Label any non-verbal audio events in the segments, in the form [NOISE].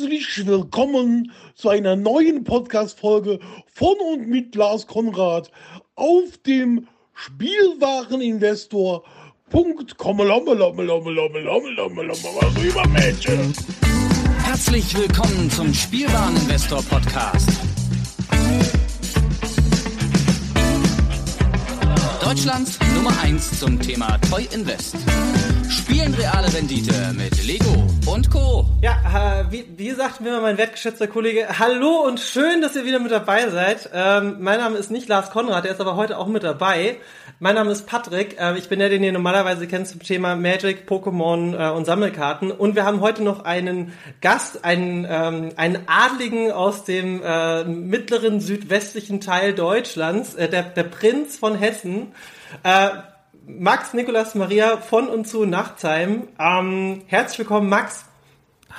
Herzlich willkommen zu einer neuen Podcast-Folge von und mit Lars Konrad auf dem Spielwareninvestor.com. Herzlich willkommen zum Spielwareninvestor Podcast. Deutschlands Nummer 1 zum Thema Toy Invest. Spielen reale Rendite mit Lego und Co. Ja, wie, wie sagt mir mein wertgeschätzter Kollege, hallo und schön, dass ihr wieder mit dabei seid. Ähm, mein Name ist nicht Lars Konrad, der ist aber heute auch mit dabei. Mein Name ist Patrick, äh, ich bin der, den ihr normalerweise kennt zum Thema Magic, Pokémon äh, und Sammelkarten. Und wir haben heute noch einen Gast, einen, ähm, einen Adligen aus dem äh, mittleren südwestlichen Teil Deutschlands, äh, der, der Prinz von Hessen. Äh, Max Nikolas Maria von und zu Nachtsheim. Ähm, herzlich willkommen, Max.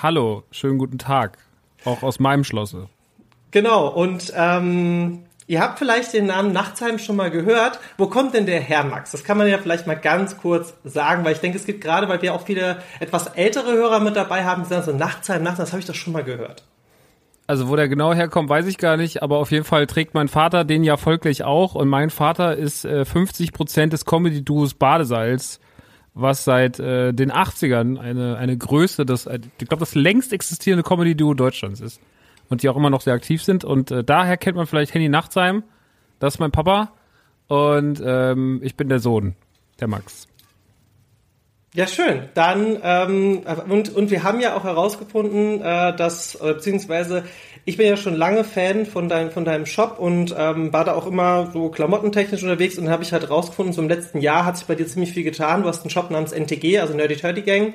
Hallo, schönen guten Tag. Auch aus meinem Schlosse. Genau, und ähm, ihr habt vielleicht den Namen Nachtsheim schon mal gehört. Wo kommt denn der her, Max? Das kann man ja vielleicht mal ganz kurz sagen, weil ich denke, es gibt gerade, weil wir auch viele etwas ältere Hörer mit dabei haben, die sagen so Nachtsheim, Nachtsheim, das habe ich doch schon mal gehört. Also wo der genau herkommt, weiß ich gar nicht, aber auf jeden Fall trägt mein Vater den ja folglich auch. Und mein Vater ist äh, 50 Prozent des Comedy-Duos Badesalz, was seit äh, den 80ern eine, eine Größe, das, äh, ich glaube, das längst existierende Comedy-Duo Deutschlands ist. Und die auch immer noch sehr aktiv sind. Und äh, daher kennt man vielleicht Henny Nachtsheim, das ist mein Papa. Und ähm, ich bin der Sohn, der Max. Ja, schön. Dann ähm, und und wir haben ja auch herausgefunden, äh, dass äh, beziehungsweise ich bin ja schon lange Fan von deinem von deinem Shop und ähm, war da auch immer so klamottentechnisch unterwegs und habe ich halt rausgefunden, so im letzten Jahr hat sich bei dir ziemlich viel getan. Du hast einen Shop namens NTG, also Nerdy Turdy Gang.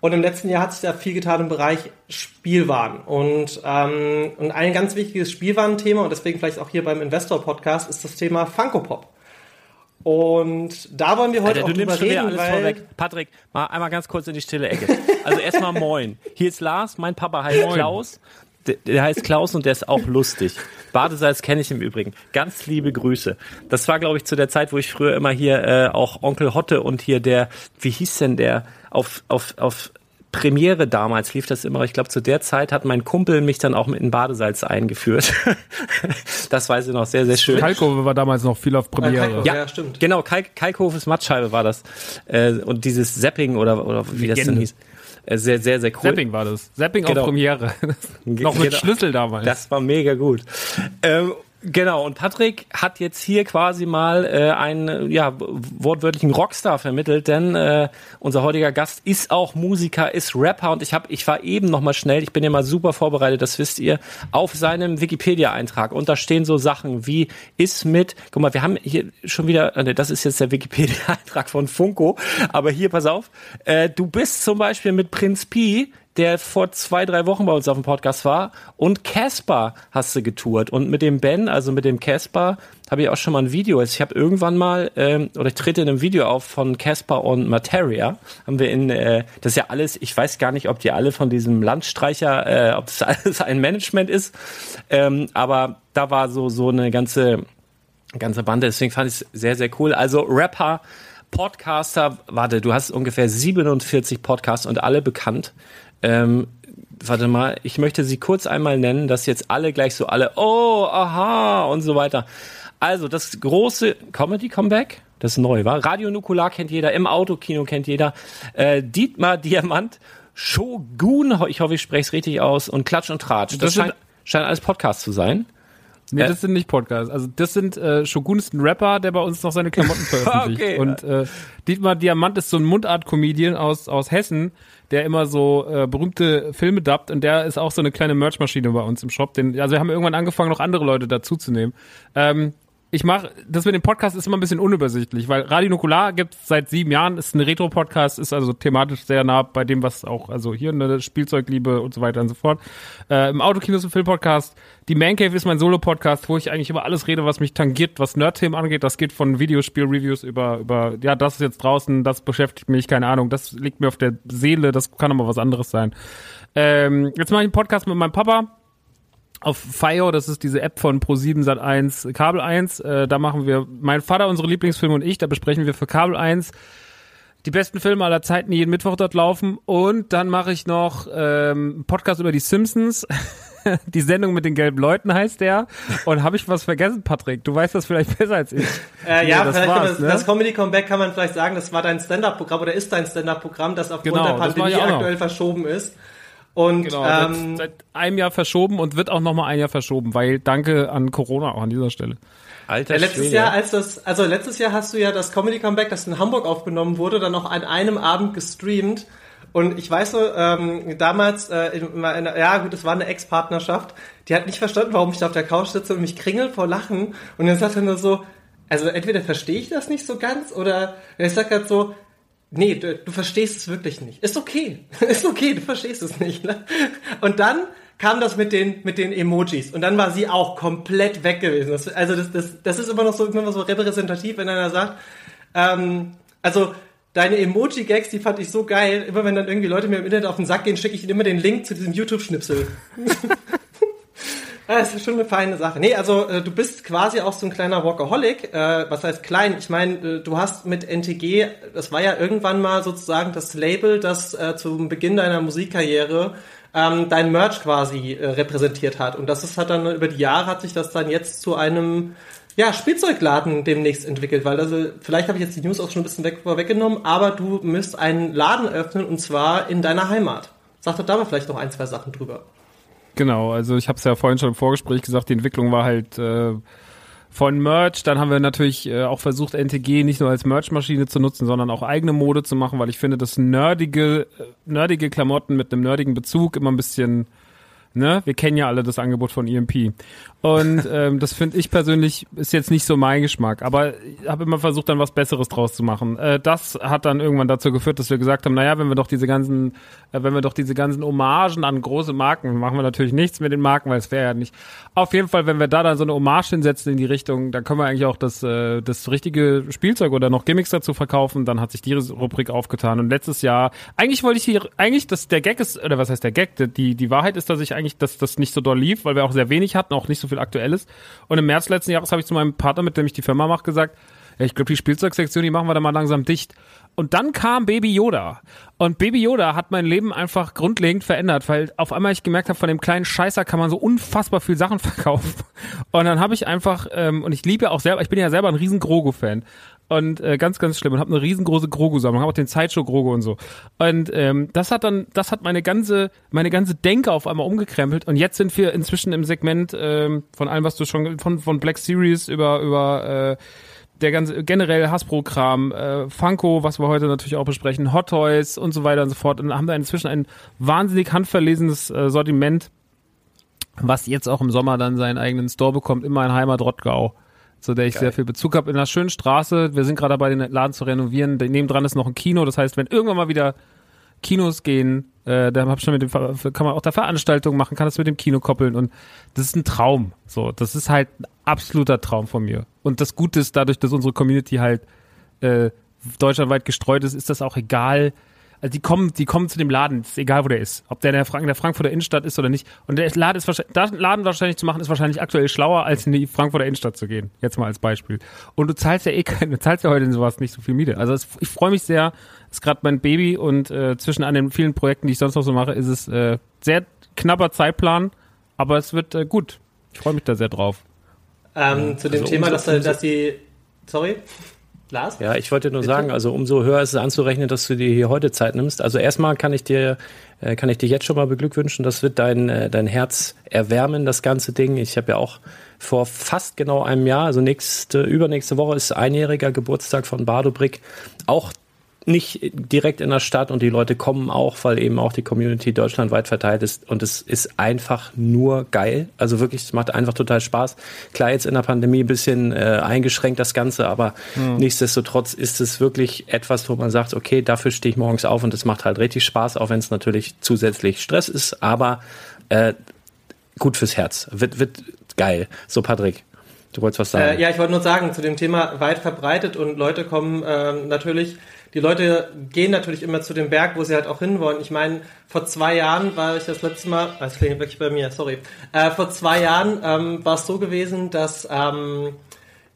Und im letzten Jahr hat sich da viel getan im Bereich Spielwaren. Und, ähm, und ein ganz wichtiges Spielwarenthema, und deswegen vielleicht auch hier beim Investor Podcast, ist das Thema Funko Pop. Und da wollen wir heute Alter, auch du nimmst schon wieder alles weil vorweg. Patrick, mal einmal ganz kurz in die stille Ecke. Also erstmal moin. Hier ist Lars, mein Papa heißt Moin. Klaus. Der, der heißt Klaus und der ist auch lustig. Badesalz kenne ich im Übrigen. Ganz liebe Grüße. Das war, glaube ich, zu der Zeit, wo ich früher immer hier äh, auch Onkel Hotte und hier der, wie hieß denn der, auf, auf, auf Premiere damals lief das immer. Ich glaube, zu der Zeit hat mein Kumpel mich dann auch mit in Badesalz eingeführt. [LAUGHS] das weiß ich noch sehr, sehr schön. Kalkofe war damals noch viel auf Premiere. Kalkofe. Ja, stimmt. Genau, Kalk Kalkhofes Mattscheibe war das. Äh, und dieses Zapping oder, oder wie das denn hieß. Äh, sehr, sehr, sehr cool. Zapping war das. Zapping Genau. auf Premiere. [LAUGHS] noch mit Genau. Schlüssel damals. Das war mega gut. Ähm, genau, und Patrick hat jetzt hier quasi mal äh, einen ja, wortwörtlichen Rockstar vermittelt, denn äh, unser heutiger Gast ist auch Musiker, ist Rapper und ich habe, ich war eben noch mal schnell, ich bin ja mal super vorbereitet, das wisst ihr, auf seinem Wikipedia-Eintrag. Und da stehen so Sachen wie ist mit, guck mal, wir haben hier schon wieder, äh, das ist jetzt der Wikipedia-Eintrag von Funko, aber hier, pass auf, äh, du bist zum Beispiel mit Prinz Pi der vor zwei, drei Wochen bei uns auf dem Podcast war. Und Casper hast du getourt. Und mit dem Ben, also mit dem Casper, habe ich auch schon mal ein Video. Also ich habe irgendwann mal, ähm, oder ich trete in einem Video auf von Casper und Materia. Haben wir in, äh, das ist ja alles, ich weiß gar nicht, ob die alle von diesem Landstreicher, äh, ob das [LAUGHS] alles ein Management ist. Ähm, aber da war so, so eine ganze, ganze Bande. Deswegen fand ich es sehr, sehr cool. Also Rapper, Podcaster, warte, du hast ungefähr 47 Podcasts und alle bekannt. Ähm, warte mal, ich möchte sie kurz einmal nennen, dass jetzt alle gleich so alle, oh, aha und so weiter. Also das große Comedy-Comeback, das neu war. Radio Nukular kennt jeder, im Autokino kennt jeder. Äh, Dietmar [LAUGHS] Diamant, Shogun, ich hoffe, ich spreche es richtig aus, und Klatsch und Tratsch. Das, Das scheint, scheint alles Podcasts zu sein. Nee, Äh. das sind nicht Podcasts. Also das sind äh, Shogun ist ein Rapper, der bei uns noch seine Klamotten [LAUGHS] veröffentlicht. Okay. Und äh, Dietmar Diamant ist so ein Mundart-Comedian aus aus Hessen, der immer so äh, berühmte Filme dubbt und der ist auch so eine kleine Merchmaschine bei uns im Shop. Den, also wir haben irgendwann angefangen, noch andere Leute dazuzunehmen. Ähm, ich mache, das mit dem Podcast ist immer ein bisschen unübersichtlich, weil Radio Nukular gibt seit sieben Jahren, ist ein Retro-Podcast, ist also thematisch sehr nah bei dem, was auch, also hier eine Spielzeugliebe und so weiter und so fort. Äh, Im Autokino ist ein Film-Podcast. Die Man Cave ist mein Solo-Podcast, wo ich eigentlich über alles rede, was mich tangiert, was Nerd-Themen angeht. Das geht von Videospiel-Reviews über, über, ja, das ist jetzt draußen, das beschäftigt mich, keine Ahnung, das liegt mir auf der Seele, das kann aber was anderes sein. Ähm, jetzt mache ich einen Podcast mit meinem Papa auf FIO, das ist diese App von Pro7 Sat1 Kabel 1, äh, da machen wir mein Vater unsere Lieblingsfilme und ich, da besprechen wir für Kabel 1 die besten Filme aller Zeiten jeden Mittwoch dort laufen. Und dann mache ich noch ähm, einen Podcast über die Simpsons. [LAUGHS] die Sendung mit den gelben Leuten heißt der. Und habe ich was vergessen, Patrick? Du weißt das vielleicht besser als ich. Äh, Nee, ja, das das, ne? das Comedy Comeback kann man vielleicht sagen, das war dein Stand-Up-Programm oder ist dein Stand-Up-Programm, das aufgrund Genau, der Pandemie aktuell verschoben ist. Und Genau, ähm, seit, seit einem Jahr verschoben und wird auch noch mal ein Jahr verschoben, weil danke an Corona auch an dieser Stelle. Alter Ja, letztes Schwede. Jahr, als das, also letztes Jahr hast du ja das Comedy Comeback, das in Hamburg aufgenommen wurde, dann noch an einem Abend gestreamt. Und ich weiß so, ähm, damals, äh, in meiner, ja gut, es war eine Ex-Partnerschaft, die hat nicht verstanden, warum ich da auf der Couch sitze und mich kringel vor Lachen. Und dann sagt er nur so, also entweder verstehe ich das nicht so ganz oder er sagt halt so, nee, du, du verstehst es wirklich nicht. Ist okay, [LAUGHS] ist okay, du verstehst es nicht. Ne? Und dann kam das mit den mit den Emojis und dann war sie auch komplett weg gewesen. Das, also das, das, das ist immer noch so immer so repräsentativ, wenn einer sagt, ähm, also deine Emoji-Gags, die fand ich so geil. Immer wenn dann irgendwie Leute mir im Internet auf den Sack gehen, schicke ich ihnen immer den Link zu diesem YouTube-Schnipsel. [LAUGHS] Das ist schon eine feine Sache. Nee, also äh, du bist quasi auch so ein kleiner Workaholic. Äh, was heißt klein? Ich meine, äh, du hast mit NTG, das war ja irgendwann mal sozusagen das Label, das äh, zum Beginn deiner Musikkarriere ähm, dein Merch quasi äh, repräsentiert hat. Und das ist hat dann über die Jahre hat sich das dann jetzt zu einem ja, Spielzeugladen demnächst entwickelt, weil also vielleicht habe ich jetzt die News auch schon ein bisschen weg, vorweggenommen, aber du müsst einen Laden öffnen und zwar in deiner Heimat. Sag doch da mal vielleicht noch ein, zwei Sachen drüber. Genau, also ich habe es ja vorhin schon im Vorgespräch gesagt, die Entwicklung war halt äh, von Merch. Dann haben wir natürlich äh, auch versucht, NTG nicht nur als Merchmaschine zu nutzen, sondern auch eigene Mode zu machen, weil ich finde, dass nerdige, äh, nerdige Klamotten mit einem nerdigen Bezug immer ein bisschen, ne, wir kennen ja alle das Angebot von EMP. Und ähm, das finde ich persönlich ist jetzt nicht so mein Geschmack, aber ich habe immer versucht, dann was Besseres draus zu machen. Äh, das hat dann irgendwann dazu geführt, dass wir gesagt haben, naja, wenn wir doch diese ganzen, äh, wenn wir doch diese ganzen Hommagen an große Marken, machen wir natürlich nichts mit den Marken, weil es wäre ja nicht. Auf jeden Fall, wenn wir da dann so eine Hommage hinsetzen in die Richtung, dann können wir eigentlich auch das, äh, das richtige Spielzeug oder noch Gimmicks dazu verkaufen. Dann hat sich die Rubrik aufgetan. Und letztes Jahr, eigentlich wollte ich hier, eigentlich, dass der Gag ist, oder was heißt der Gag? Die, die Wahrheit ist, dass ich eigentlich, dass das nicht so doll lief, weil wir auch sehr wenig hatten, auch nicht so viel Aktuelles. Und im März letzten Jahres habe ich zu meinem Partner, mit dem ich die Firma mache, gesagt, ja, ich glaube, die Spielzeugsektion, die machen wir dann mal langsam dicht. Und dann kam Baby Yoda. Und Baby Yoda hat mein Leben einfach grundlegend verändert, weil auf einmal ich gemerkt habe, von dem kleinen Scheißer kann man so unfassbar viel Sachen [LAUGHS] verkaufen. Und dann habe ich einfach, ähm, und ich liebe ja auch selber, ich bin ja selber ein riesen Grogu-Fan. Und äh, ganz, ganz schlimm. Und habe eine riesengroße Grogu-Sammlung, habe auch den Sideshow Grogu und so. Und ähm, das hat dann, das hat meine ganze, meine ganze Denke auf einmal umgekrempelt. Und jetzt sind wir inzwischen im Segment ähm, von allem, was du schon von von Black Series über über äh, der ganze generell Hasbro-Kram, äh, Funko, was wir heute natürlich auch besprechen, Hot Toys und so weiter und so fort. Und haben da inzwischen ein wahnsinnig handverlesenes äh, Sortiment, was jetzt auch im Sommer dann seinen eigenen Store bekommt, in meiner Heimat Rottgau, zu der ich sehr viel Bezug habe. In einer schönen Straße. Wir sind gerade dabei, den Laden zu renovieren. Nebendran ist noch ein Kino. Das heißt, wenn irgendwann mal wieder Kinos gehen, äh, da hab ich schon mit dem kann man auch da Veranstaltungen machen, kann das mit dem Kino koppeln und das ist ein Traum. So, das ist halt ein absoluter Traum von mir. Und das Gute ist, dadurch, dass unsere Community halt äh, deutschlandweit gestreut ist, ist das auch egal. Also die kommen, die kommen zu dem Laden, ist egal wo der ist, ob der in der, Frank in der Frankfurter Innenstadt ist oder nicht. Und der Laden ist wahrscheinlich, da einen Laden wahrscheinlich zu machen, ist wahrscheinlich aktuell schlauer, als in die Frankfurter Innenstadt zu gehen. Jetzt mal als Beispiel. Und du zahlst ja eh keine, du zahlst ja heute in sowas nicht so viel Miete. Also es, ich freue mich sehr, ist gerade mein Baby und äh, zwischen an den vielen Projekten, die ich sonst noch so mache, ist es äh, sehr knapper Zeitplan, aber es wird äh, gut. Ich freue mich da sehr drauf. Ähm, zu dem also Thema, dass, dass die, sorry, Lars? Ja, ich wollte nur sagen, also umso höher ist es anzurechnen, dass du dir hier heute Zeit nimmst. Also erstmal kann ich dir, äh, kann ich dir jetzt schon mal beglückwünschen. Das wird dein, äh, dein Herz erwärmen, das ganze Ding. Ich habe ja auch vor fast genau einem Jahr, also nächste, übernächste Woche ist einjähriger Geburtstag von Bardo Brick. Auch nicht direkt in der Stadt und die Leute kommen auch, weil eben auch die Community deutschlandweit verteilt ist und es ist einfach nur geil. Also wirklich, es macht einfach total Spaß. Klar, jetzt in der Pandemie ein bisschen äh, eingeschränkt das Ganze, aber nichtsdestotrotz ist es wirklich etwas, wo man sagt, okay, dafür stehe ich morgens auf und es macht halt richtig Spaß, auch wenn es natürlich zusätzlich Stress ist, aber äh, gut fürs Herz. Wird, wird geil. So, Patrick, du wolltest was sagen. Äh, ja, ich wollte nur sagen, zu dem Thema weit verbreitet und Leute kommen ähm, natürlich, die Leute gehen natürlich immer zu dem Berg, wo sie halt auch hinwollen. Ich meine, vor zwei Jahren war ich das letzte Mal, ah, das klingt wirklich bei mir, sorry. Äh, vor zwei Jahren ähm, war es so gewesen, dass ähm,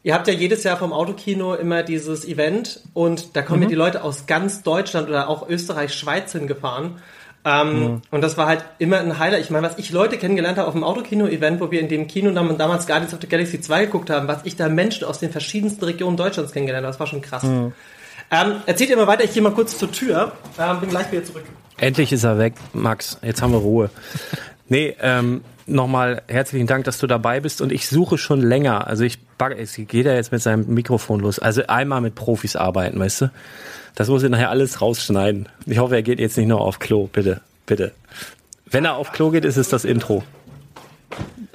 Ihr habt ja jedes Jahr vom Autokino immer dieses Event und da kommen ja die Leute aus ganz Deutschland oder auch Österreich, Schweiz hingefahren. Ähm, Mhm. Und das war halt immer ein Highlight. Ich meine, was ich Leute kennengelernt habe auf dem Autokino-Event, wo wir in dem Kino dam- damals Guardians of the Galaxy 2 geguckt haben, was ich da Menschen aus den verschiedensten Regionen Deutschlands kennengelernt habe, das war schon krass. Mhm. Ähm, erzählt ihr mal weiter, ich gehe mal kurz zur Tür. Ähm, bin gleich wieder zurück. Endlich ist er weg, Max. Jetzt haben wir Ruhe. Nee, ähm, nochmal herzlichen Dank, dass du dabei bist. Und ich suche schon länger. Also ich es geht ja jetzt mit seinem Mikrofon los. Also einmal mit Profis arbeiten, weißt du? Das muss ich nachher alles rausschneiden. Ich hoffe, er geht jetzt nicht nur auf Klo. Bitte, bitte. Wenn er auf Klo geht, ist es das Intro.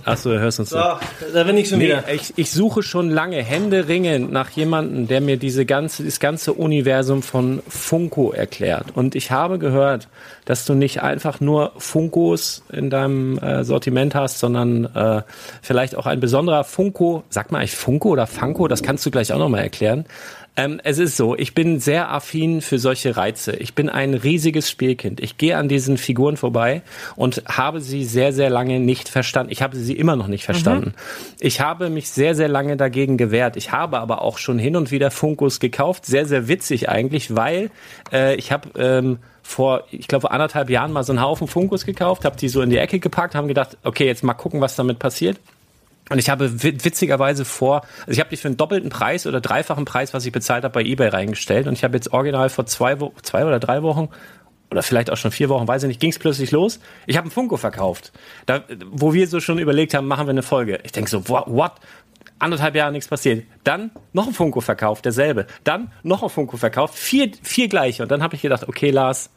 Achso, du hörst uns So, so. da bin ich schon Nee, wieder. ich, ich suche schon lange händeringend nach jemandem, der mir diese ganze, das ganze Universum von Funko erklärt. Und ich habe gehört, dass du nicht einfach nur Funkos in deinem äh, Sortiment hast, sondern äh, vielleicht auch ein besonderer Funko, sag mal eigentlich Funko oder Funko, das kannst du gleich auch nochmal erklären. Ähm, es ist so, ich bin sehr affin für solche Reize. Ich bin ein riesiges Spielkind. Ich gehe an diesen Figuren vorbei und habe sie sehr, sehr lange nicht verstanden. Ich habe sie immer noch nicht verstanden. Ich habe mich sehr, sehr lange dagegen gewehrt. Ich habe aber auch schon hin und wieder Funkos gekauft. Sehr, sehr witzig eigentlich, weil äh, ich habe ähm, vor, ich glaube, vor anderthalb Jahren mal so einen Haufen Funkos gekauft, habe die so in die Ecke gepackt, haben gedacht, okay, jetzt mal gucken, was damit passiert. Und ich habe wi- witzigerweise vor, also ich habe die für einen doppelten Preis oder dreifachen Preis, was ich bezahlt habe, bei eBay reingestellt. Und ich habe jetzt original vor zwei, zwei oder drei Wochen oder vielleicht auch schon vier Wochen, weiß ich nicht, ging es plötzlich los. Ich habe einen Funko verkauft, da, wo wir so schon überlegt haben, machen wir eine Folge. Ich denke so, what? what? Anderthalb Jahre nichts passiert. Dann noch ein Funko verkauft, derselbe. Dann noch ein Funko verkauft, vier, vier gleiche. Und dann habe ich gedacht, okay, Lars,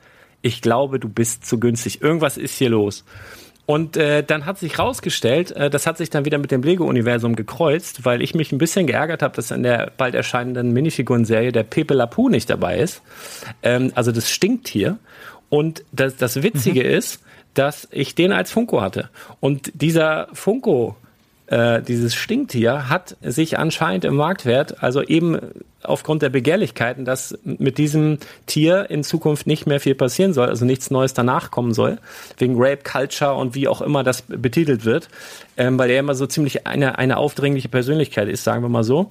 ich glaube, du bist zu günstig. Irgendwas ist hier los. Und äh, dann hat sich rausgestellt, äh, das hat sich dann wieder mit dem Lego-Universum gekreuzt, weil ich mich ein bisschen geärgert habe, dass in der bald erscheinenden Minifiguren-Serie der Pepe Lapu nicht dabei ist. Ähm, also das Stinktier. Und das, das Witzige ist, dass ich den als Funko hatte. Und dieser Funko, äh, dieses Stinktier hat sich anscheinend im Marktwert, also eben aufgrund der Begehrlichkeiten, dass mit diesem Tier in Zukunft nicht mehr viel passieren soll, also nichts Neues danach kommen soll, wegen Rape Culture und wie auch immer das betitelt wird, ähm, weil er immer so ziemlich eine, eine aufdringliche Persönlichkeit ist, sagen wir mal so.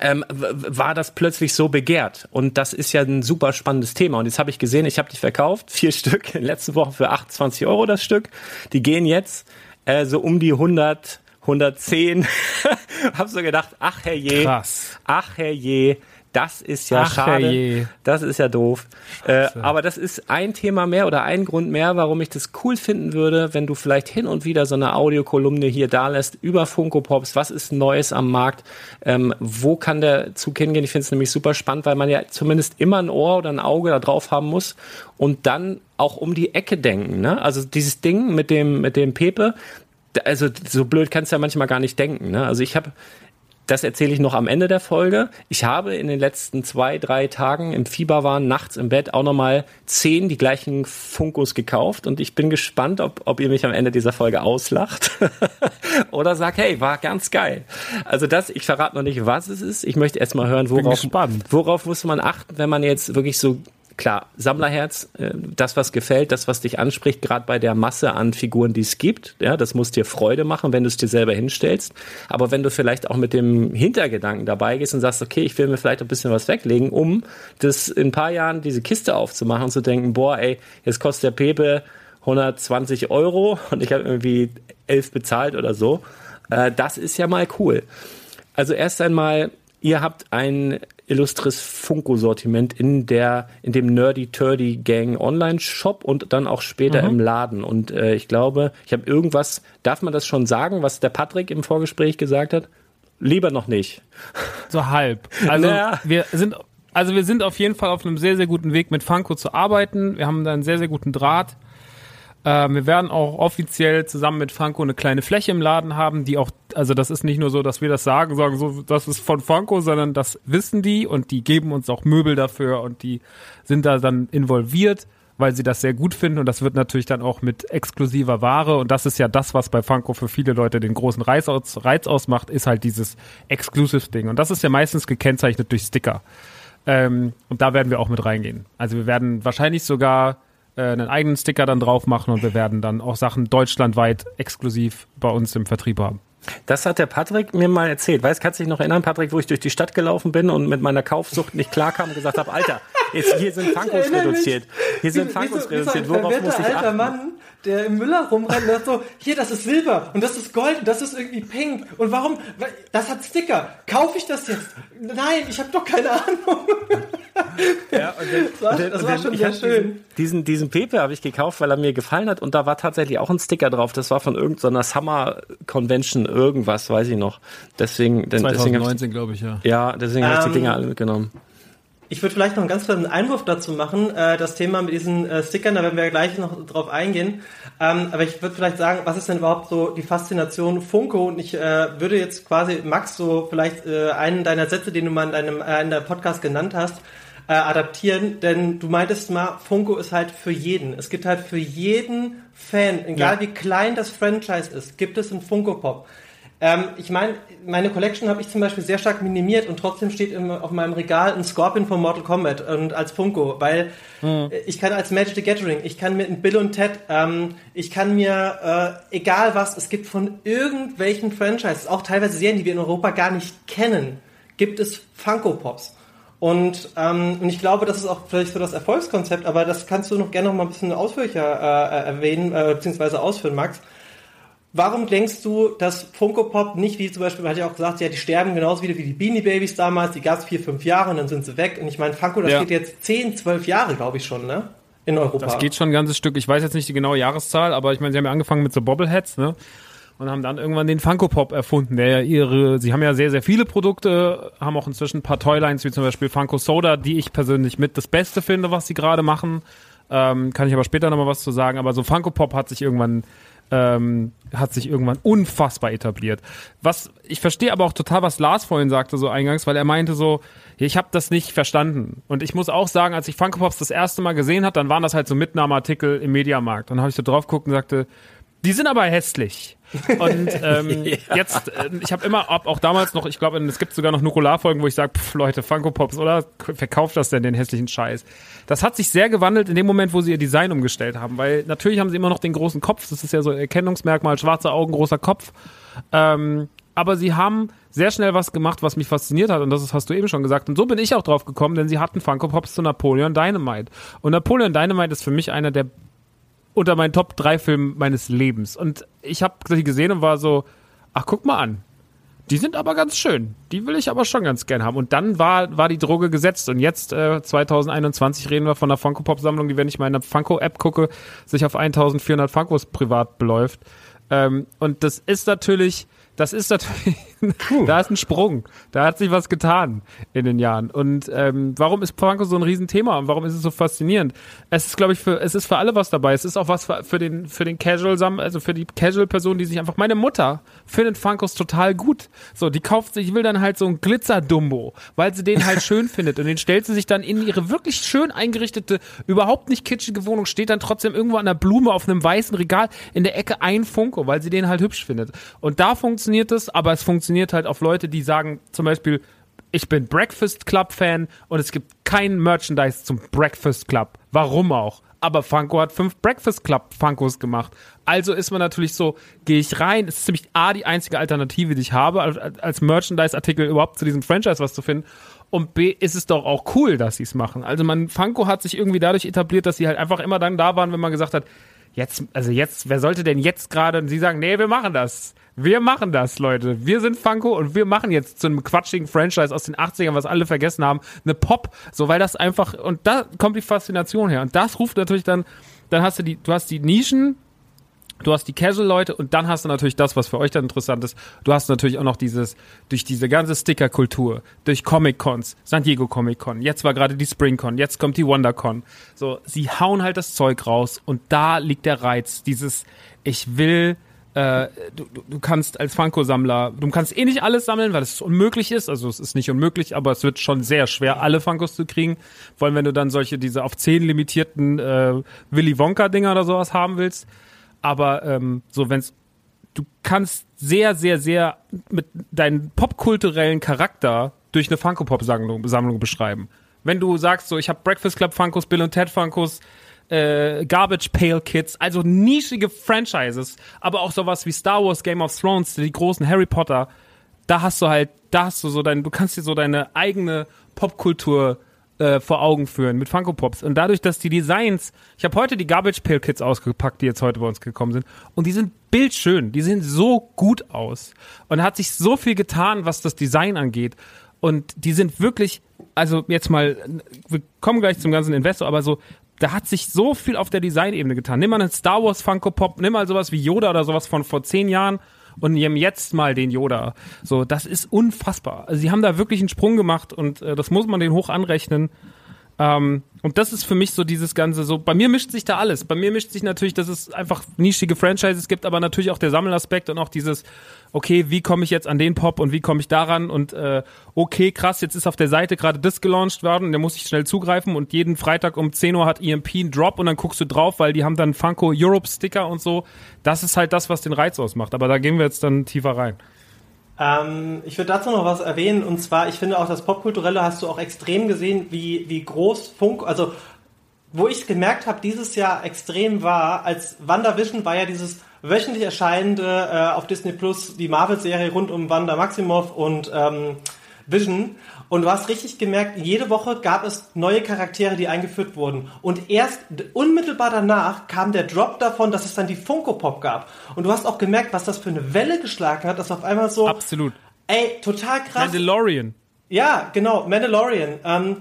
Ähm, w- war das plötzlich so begehrt. Und das ist ja ein super spannendes Thema. Und jetzt habe ich gesehen, ich habe die verkauft, [LAUGHS] vier Stück in letzten Wochen für 28 Euro das Stück. Die gehen jetzt äh, so um die 100, 110. [LAUGHS] hab so gedacht, ach herrje, Krass. ach herrje, das ist ja Ach, schade. herrje. Das ist ja doof. Äh, aber das ist ein Thema mehr oder ein Grund mehr, warum ich das cool finden würde, wenn du vielleicht hin und wieder so eine Audiokolumne hier da lässt über Funko Pops. Was ist Neues am Markt? Ähm, wo kann der Zug hingehen? Ich finde es nämlich super spannend, weil man ja zumindest immer ein Ohr oder ein Auge da drauf haben muss und dann auch um die Ecke denken. Ne? Also dieses Ding mit dem, mit dem Pepe, also so blöd kannst du ja manchmal gar nicht denken. Ne? Also ich habe das erzähle ich noch am Ende der Folge. Ich habe in den letzten zwei, drei Tagen im Fieberwahn nachts im Bett auch nochmal zehn die gleichen Funkos gekauft und ich bin gespannt, ob, ob ihr mich am Ende dieser Folge auslacht [LAUGHS] oder sagt, hey, war ganz geil. Also das, ich verrate noch nicht, was es ist. Ich möchte erst mal hören, worauf, worauf muss man achten, wenn man jetzt wirklich so Klar, Sammlerherz, äh, das, was gefällt, das, was dich anspricht, gerade bei der Masse an Figuren, die es gibt, ja, das muss dir Freude machen, wenn du es dir selber hinstellst. Aber wenn du vielleicht auch mit dem Hintergedanken dabei gehst und sagst, okay, ich will mir vielleicht ein bisschen was weglegen, um das in ein paar Jahren diese Kiste aufzumachen und zu denken, boah, ey, jetzt kostet der Pepe 120 Euro und ich habe irgendwie 11 bezahlt oder so. Äh, das ist ja mal cool. Also erst einmal, ihr habt ein illustres Funko-Sortiment in der, in dem Nerdy Turdy Gang Online-Shop und dann auch später im Laden. Und äh, ich glaube, ich habe irgendwas, darf man das schon sagen, was der Patrick im Vorgespräch gesagt hat? Lieber noch nicht. [LAUGHS] So halb. Also Naja. wir sind also wir sind auf jeden Fall auf einem sehr, sehr guten Weg mit Funko zu arbeiten. Wir haben da einen sehr, sehr guten Draht. Ähm, wir werden auch offiziell zusammen mit Funko eine kleine Fläche im Laden haben, die auch, also das ist nicht nur so, dass wir das sagen, sagen so, das ist von Funko, sondern das wissen die und die geben uns auch Möbel dafür und die sind da dann involviert, weil sie das sehr gut finden und das wird natürlich dann auch mit exklusiver Ware und das ist ja das, was bei Funko für viele Leute den großen Reiz, aus, Reiz ausmacht, ist halt dieses Exclusive-Ding und das ist ja meistens gekennzeichnet durch Sticker. Ähm, und da werden wir auch mit reingehen. Also wir werden wahrscheinlich sogar äh, einen eigenen Sticker dann drauf machen und wir werden dann auch Sachen deutschlandweit exklusiv bei uns im Vertrieb haben. Das hat der Patrick mir mal erzählt. Weißt, kannst du dich noch erinnern, Patrick, wo ich durch die Stadt gelaufen bin und mit meiner Kaufsucht nicht klarkam und gesagt habe, Alter, jetzt, hier sind [LAUGHS] Funkos reduziert. Hier sind Funkos reduziert. Worauf muss ich achten? Mann, der im Müller rumrennt und sagt so, hier, das ist Silber und das ist Gold und das ist irgendwie Pink. Und warum? Das hat Sticker. Kaufe ich das jetzt? Nein, ich habe doch keine Ahnung. [LAUGHS] Ja, und den, das war, und den, das war schon sehr schön. Diesen, diesen Pepe habe ich gekauft, weil er mir gefallen hat und da war tatsächlich auch ein Sticker drauf. Das war von irgendeiner Summer Convention, irgendwas, weiß ich noch. Deswegen, 2019, glaube ich, ja. Ja, deswegen um, habe ich die ähm, Dinger alle mitgenommen. Ich würde vielleicht noch einen ganz kleinen Einwurf dazu machen. Äh, das Thema mit diesen äh, Stickern, da werden wir gleich noch drauf eingehen. Ähm, aber ich würde vielleicht sagen, was ist denn überhaupt so die Faszination Funko? Und ich äh, würde jetzt quasi, Max, so vielleicht äh, einen deiner Sätze, den du mal in deinem äh, in der Podcast genannt hast, äh, adaptieren. Denn du meintest mal, Funko ist halt für jeden. Es gibt halt für jeden Fan, egal ja. wie klein das Franchise ist, gibt es einen Funko Pop. Ähm, ich meine, meine Collection habe ich zum Beispiel sehr stark minimiert und trotzdem steht im, auf meinem Regal ein Scorpion von Mortal Kombat und als Funko, weil mhm. ich kann als Magic the Gathering, ich kann mit Bill und Ted, ähm, ich kann mir äh, egal was, es gibt von irgendwelchen Franchises, auch teilweise Serien, die wir in Europa gar nicht kennen, gibt es Funko Pops. Und, ähm, und ich glaube, das ist auch vielleicht so das Erfolgskonzept, aber das kannst du noch gerne noch mal ein bisschen ausführlicher äh, erwähnen, äh, beziehungsweise ausführen, Max. Warum denkst du, dass Funko Pop nicht, wie zum Beispiel, man hat ja auch gesagt, ja, die sterben genauso wieder wie die Beanie Babies damals, die gab es vier, fünf Jahre und dann sind sie weg. Und ich meine, Funko, das ja. geht jetzt zehn, zwölf Jahre, glaube ich schon, ne? In Europa. Das geht schon ein ganzes Stück. Ich weiß jetzt nicht die genaue Jahreszahl, aber ich meine, sie haben ja angefangen mit so Bobbleheads, ne? Und haben dann irgendwann den Funko Pop erfunden, der ja ihre, sie haben ja sehr, sehr viele Produkte, haben auch inzwischen ein paar Toylines, wie zum Beispiel Funko Soda, die ich persönlich mit das Beste finde, was sie gerade machen. Ähm, kann ich aber später nochmal was zu sagen. Aber so Funko Pop hat sich irgendwann ähm, hat sich irgendwann unfassbar etabliert. Was ich verstehe aber auch total, was Lars vorhin sagte so eingangs, weil er meinte so, ich habe das nicht verstanden. Und ich muss auch sagen, als ich Funko Pops das erste Mal gesehen habe, dann waren das halt so Mitnahmeartikel im Mediamarkt. Dann habe ich so drauf geguckt und sagte, die sind aber hässlich. Und ähm, [LAUGHS] ja. jetzt, äh, ich habe immer, ab, auch damals noch, ich glaube, es gibt sogar noch Nukularfolgen, wo ich sage, Leute, Funko Pops, oder? Verkauft das denn, den hässlichen Scheiß? Das hat sich sehr gewandelt in dem Moment, wo sie ihr Design umgestellt haben, weil natürlich haben sie immer noch den großen Kopf, das ist ja so ein Erkennungsmerkmal, schwarze Augen, großer Kopf. Ähm, aber sie haben sehr schnell was gemacht, was mich fasziniert hat und das hast du eben schon gesagt und so bin ich auch drauf gekommen, denn sie hatten Funko Pops zu Napoleon Dynamite und Napoleon Dynamite ist für mich einer der unter meinen Top 3 Filmen meines Lebens. Und ich habe sie gesehen und war so, ach, guck mal an. Die sind aber ganz schön. Die will ich aber schon ganz gern haben. Und dann war, war die Droge gesetzt. Und jetzt, äh, 2021, reden wir von einer Funko-Pop-Sammlung, die, wenn ich mal in der Funko-App gucke, sich auf 1400 Funkos privat beläuft. Ähm, und das ist natürlich, das ist natürlich, da ist ein Sprung. Da hat sich was getan in den Jahren. Und ähm, warum ist Funko so ein Riesenthema und warum ist es so faszinierend? Es ist, glaube ich, für, es ist für alle was dabei. Es ist auch was für, für den, für den Casual, also für die Casual-Person, die sich einfach, meine Mutter findet Funkos total gut. So, die kauft sich, will dann halt so ein Glitzer-Dumbo, weil sie den halt [LAUGHS] schön findet. Und den stellt sie sich dann in ihre wirklich schön eingerichtete, überhaupt nicht kitschige Wohnung, steht dann trotzdem irgendwo an der Blume auf einem weißen Regal in der Ecke ein Funko, weil sie den halt hübsch findet. Und da funktioniert es, aber es funktioniert halt auf Leute, die sagen zum Beispiel, ich bin Breakfast Club Fan und es gibt kein Merchandise zum Breakfast Club. Warum auch? Aber Funko hat fünf Breakfast Club Funkos gemacht. Also ist man natürlich so, gehe ich rein, ist ziemlich A, die einzige Alternative, die ich habe, als Merchandise-Artikel überhaupt zu diesem Franchise was zu finden. Und B, ist es doch auch cool, dass sie es machen. Also man, Funko hat sich irgendwie dadurch etabliert, dass sie halt einfach immer dann da waren, wenn man gesagt hat, jetzt, also jetzt, wer sollte denn jetzt gerade, und sie sagen, nee, wir machen das. Wir machen das, Leute. Wir sind Funko und wir machen jetzt zu einem quatschigen Franchise aus den 80ern, was alle vergessen haben, eine Pop, so weil das einfach und da kommt die Faszination her und das ruft natürlich dann dann hast du die du hast die Nischen Du hast die Casual-Leute und dann hast du natürlich das, was für euch dann interessant ist. Du hast natürlich auch noch dieses, durch diese ganze Sticker-Kultur, durch Comic-Cons, San Diego Comic-Con, jetzt war gerade die Spring-Con, jetzt kommt die WonderCon. So, sie hauen halt das Zeug raus und da liegt der Reiz, dieses, ich will äh, du, du kannst als Funko-Sammler, du kannst eh nicht alles sammeln, weil es unmöglich ist. Also es ist nicht unmöglich, aber es wird schon sehr schwer, alle Funkos zu kriegen. Vor allem, wenn du dann solche, diese auf 10 limitierten äh, Willy Wonka-Dinger oder sowas haben willst. Aber ähm, so, wenn's du kannst sehr, sehr, sehr mit deinem popkulturellen Charakter durch eine Funko-Pop-Sammlung Sammlung beschreiben. Wenn du sagst, so, ich habe Breakfast Club Funkos, Bill und Ted Funkos, äh, Garbage Pail Kids, also nischige Franchises, aber auch sowas wie Star Wars, Game of Thrones, die großen Harry Potter, da hast du halt, da hast du so dein, du kannst dir so deine eigene Popkultur äh, vor Augen führen mit Funko Pops. Und dadurch, dass die Designs, ich habe heute die Garbage Pail Kids ausgepackt, die jetzt heute bei uns gekommen sind, und die sind bildschön, die sehen so gut aus. Und hat sich so viel getan, was das Design angeht. Und die sind wirklich, also jetzt mal, wir kommen gleich zum ganzen Investor, aber so, da hat sich so viel auf der Designebene getan. Nimm mal einen Star Wars Funko Pop, nimm mal sowas wie Yoda oder sowas von vor zehn Jahren und nehmen jetzt mal den Yoda. So, das ist unfassbar. Also sie haben da wirklich einen Sprung gemacht und äh, das muss man den hoch anrechnen. Ähm, und das ist für mich so dieses Ganze, so, bei mir mischt sich da alles. Bei mir mischt sich natürlich, dass es einfach nischige Franchises gibt, aber natürlich auch der Sammelaspekt und auch dieses, okay, wie komme ich jetzt an den Pop und wie komme ich daran und äh, okay, krass, jetzt ist auf der Seite gerade das gelauncht worden, da muss ich schnell zugreifen und jeden Freitag um 10 Uhr hat EMP einen Drop und dann guckst du drauf, weil die haben dann Funko Europe Sticker und so. Das ist halt das, was den Reiz ausmacht. Aber da gehen wir jetzt dann tiefer rein. Ähm, ich würde dazu noch was erwähnen und zwar, ich finde auch das Popkulturelle hast du auch extrem gesehen, wie, wie groß Funk, also wo ich gemerkt habe, dieses Jahr extrem war, als WandaVision war ja dieses wöchentlich erscheinende äh, auf Disney Plus die Marvel-Serie rund um Wanda Maximoff und ähm, Vision. Und du hast richtig gemerkt, jede Woche gab es neue Charaktere, die eingeführt wurden. Und erst unmittelbar danach kam der Drop davon, dass es dann die Funko Pop gab. Und du hast auch gemerkt, was das für eine Welle geschlagen hat, dass auf einmal so. Absolut. Ey, total krass. Mandalorian. Ja, genau, Mandalorian. Ähm,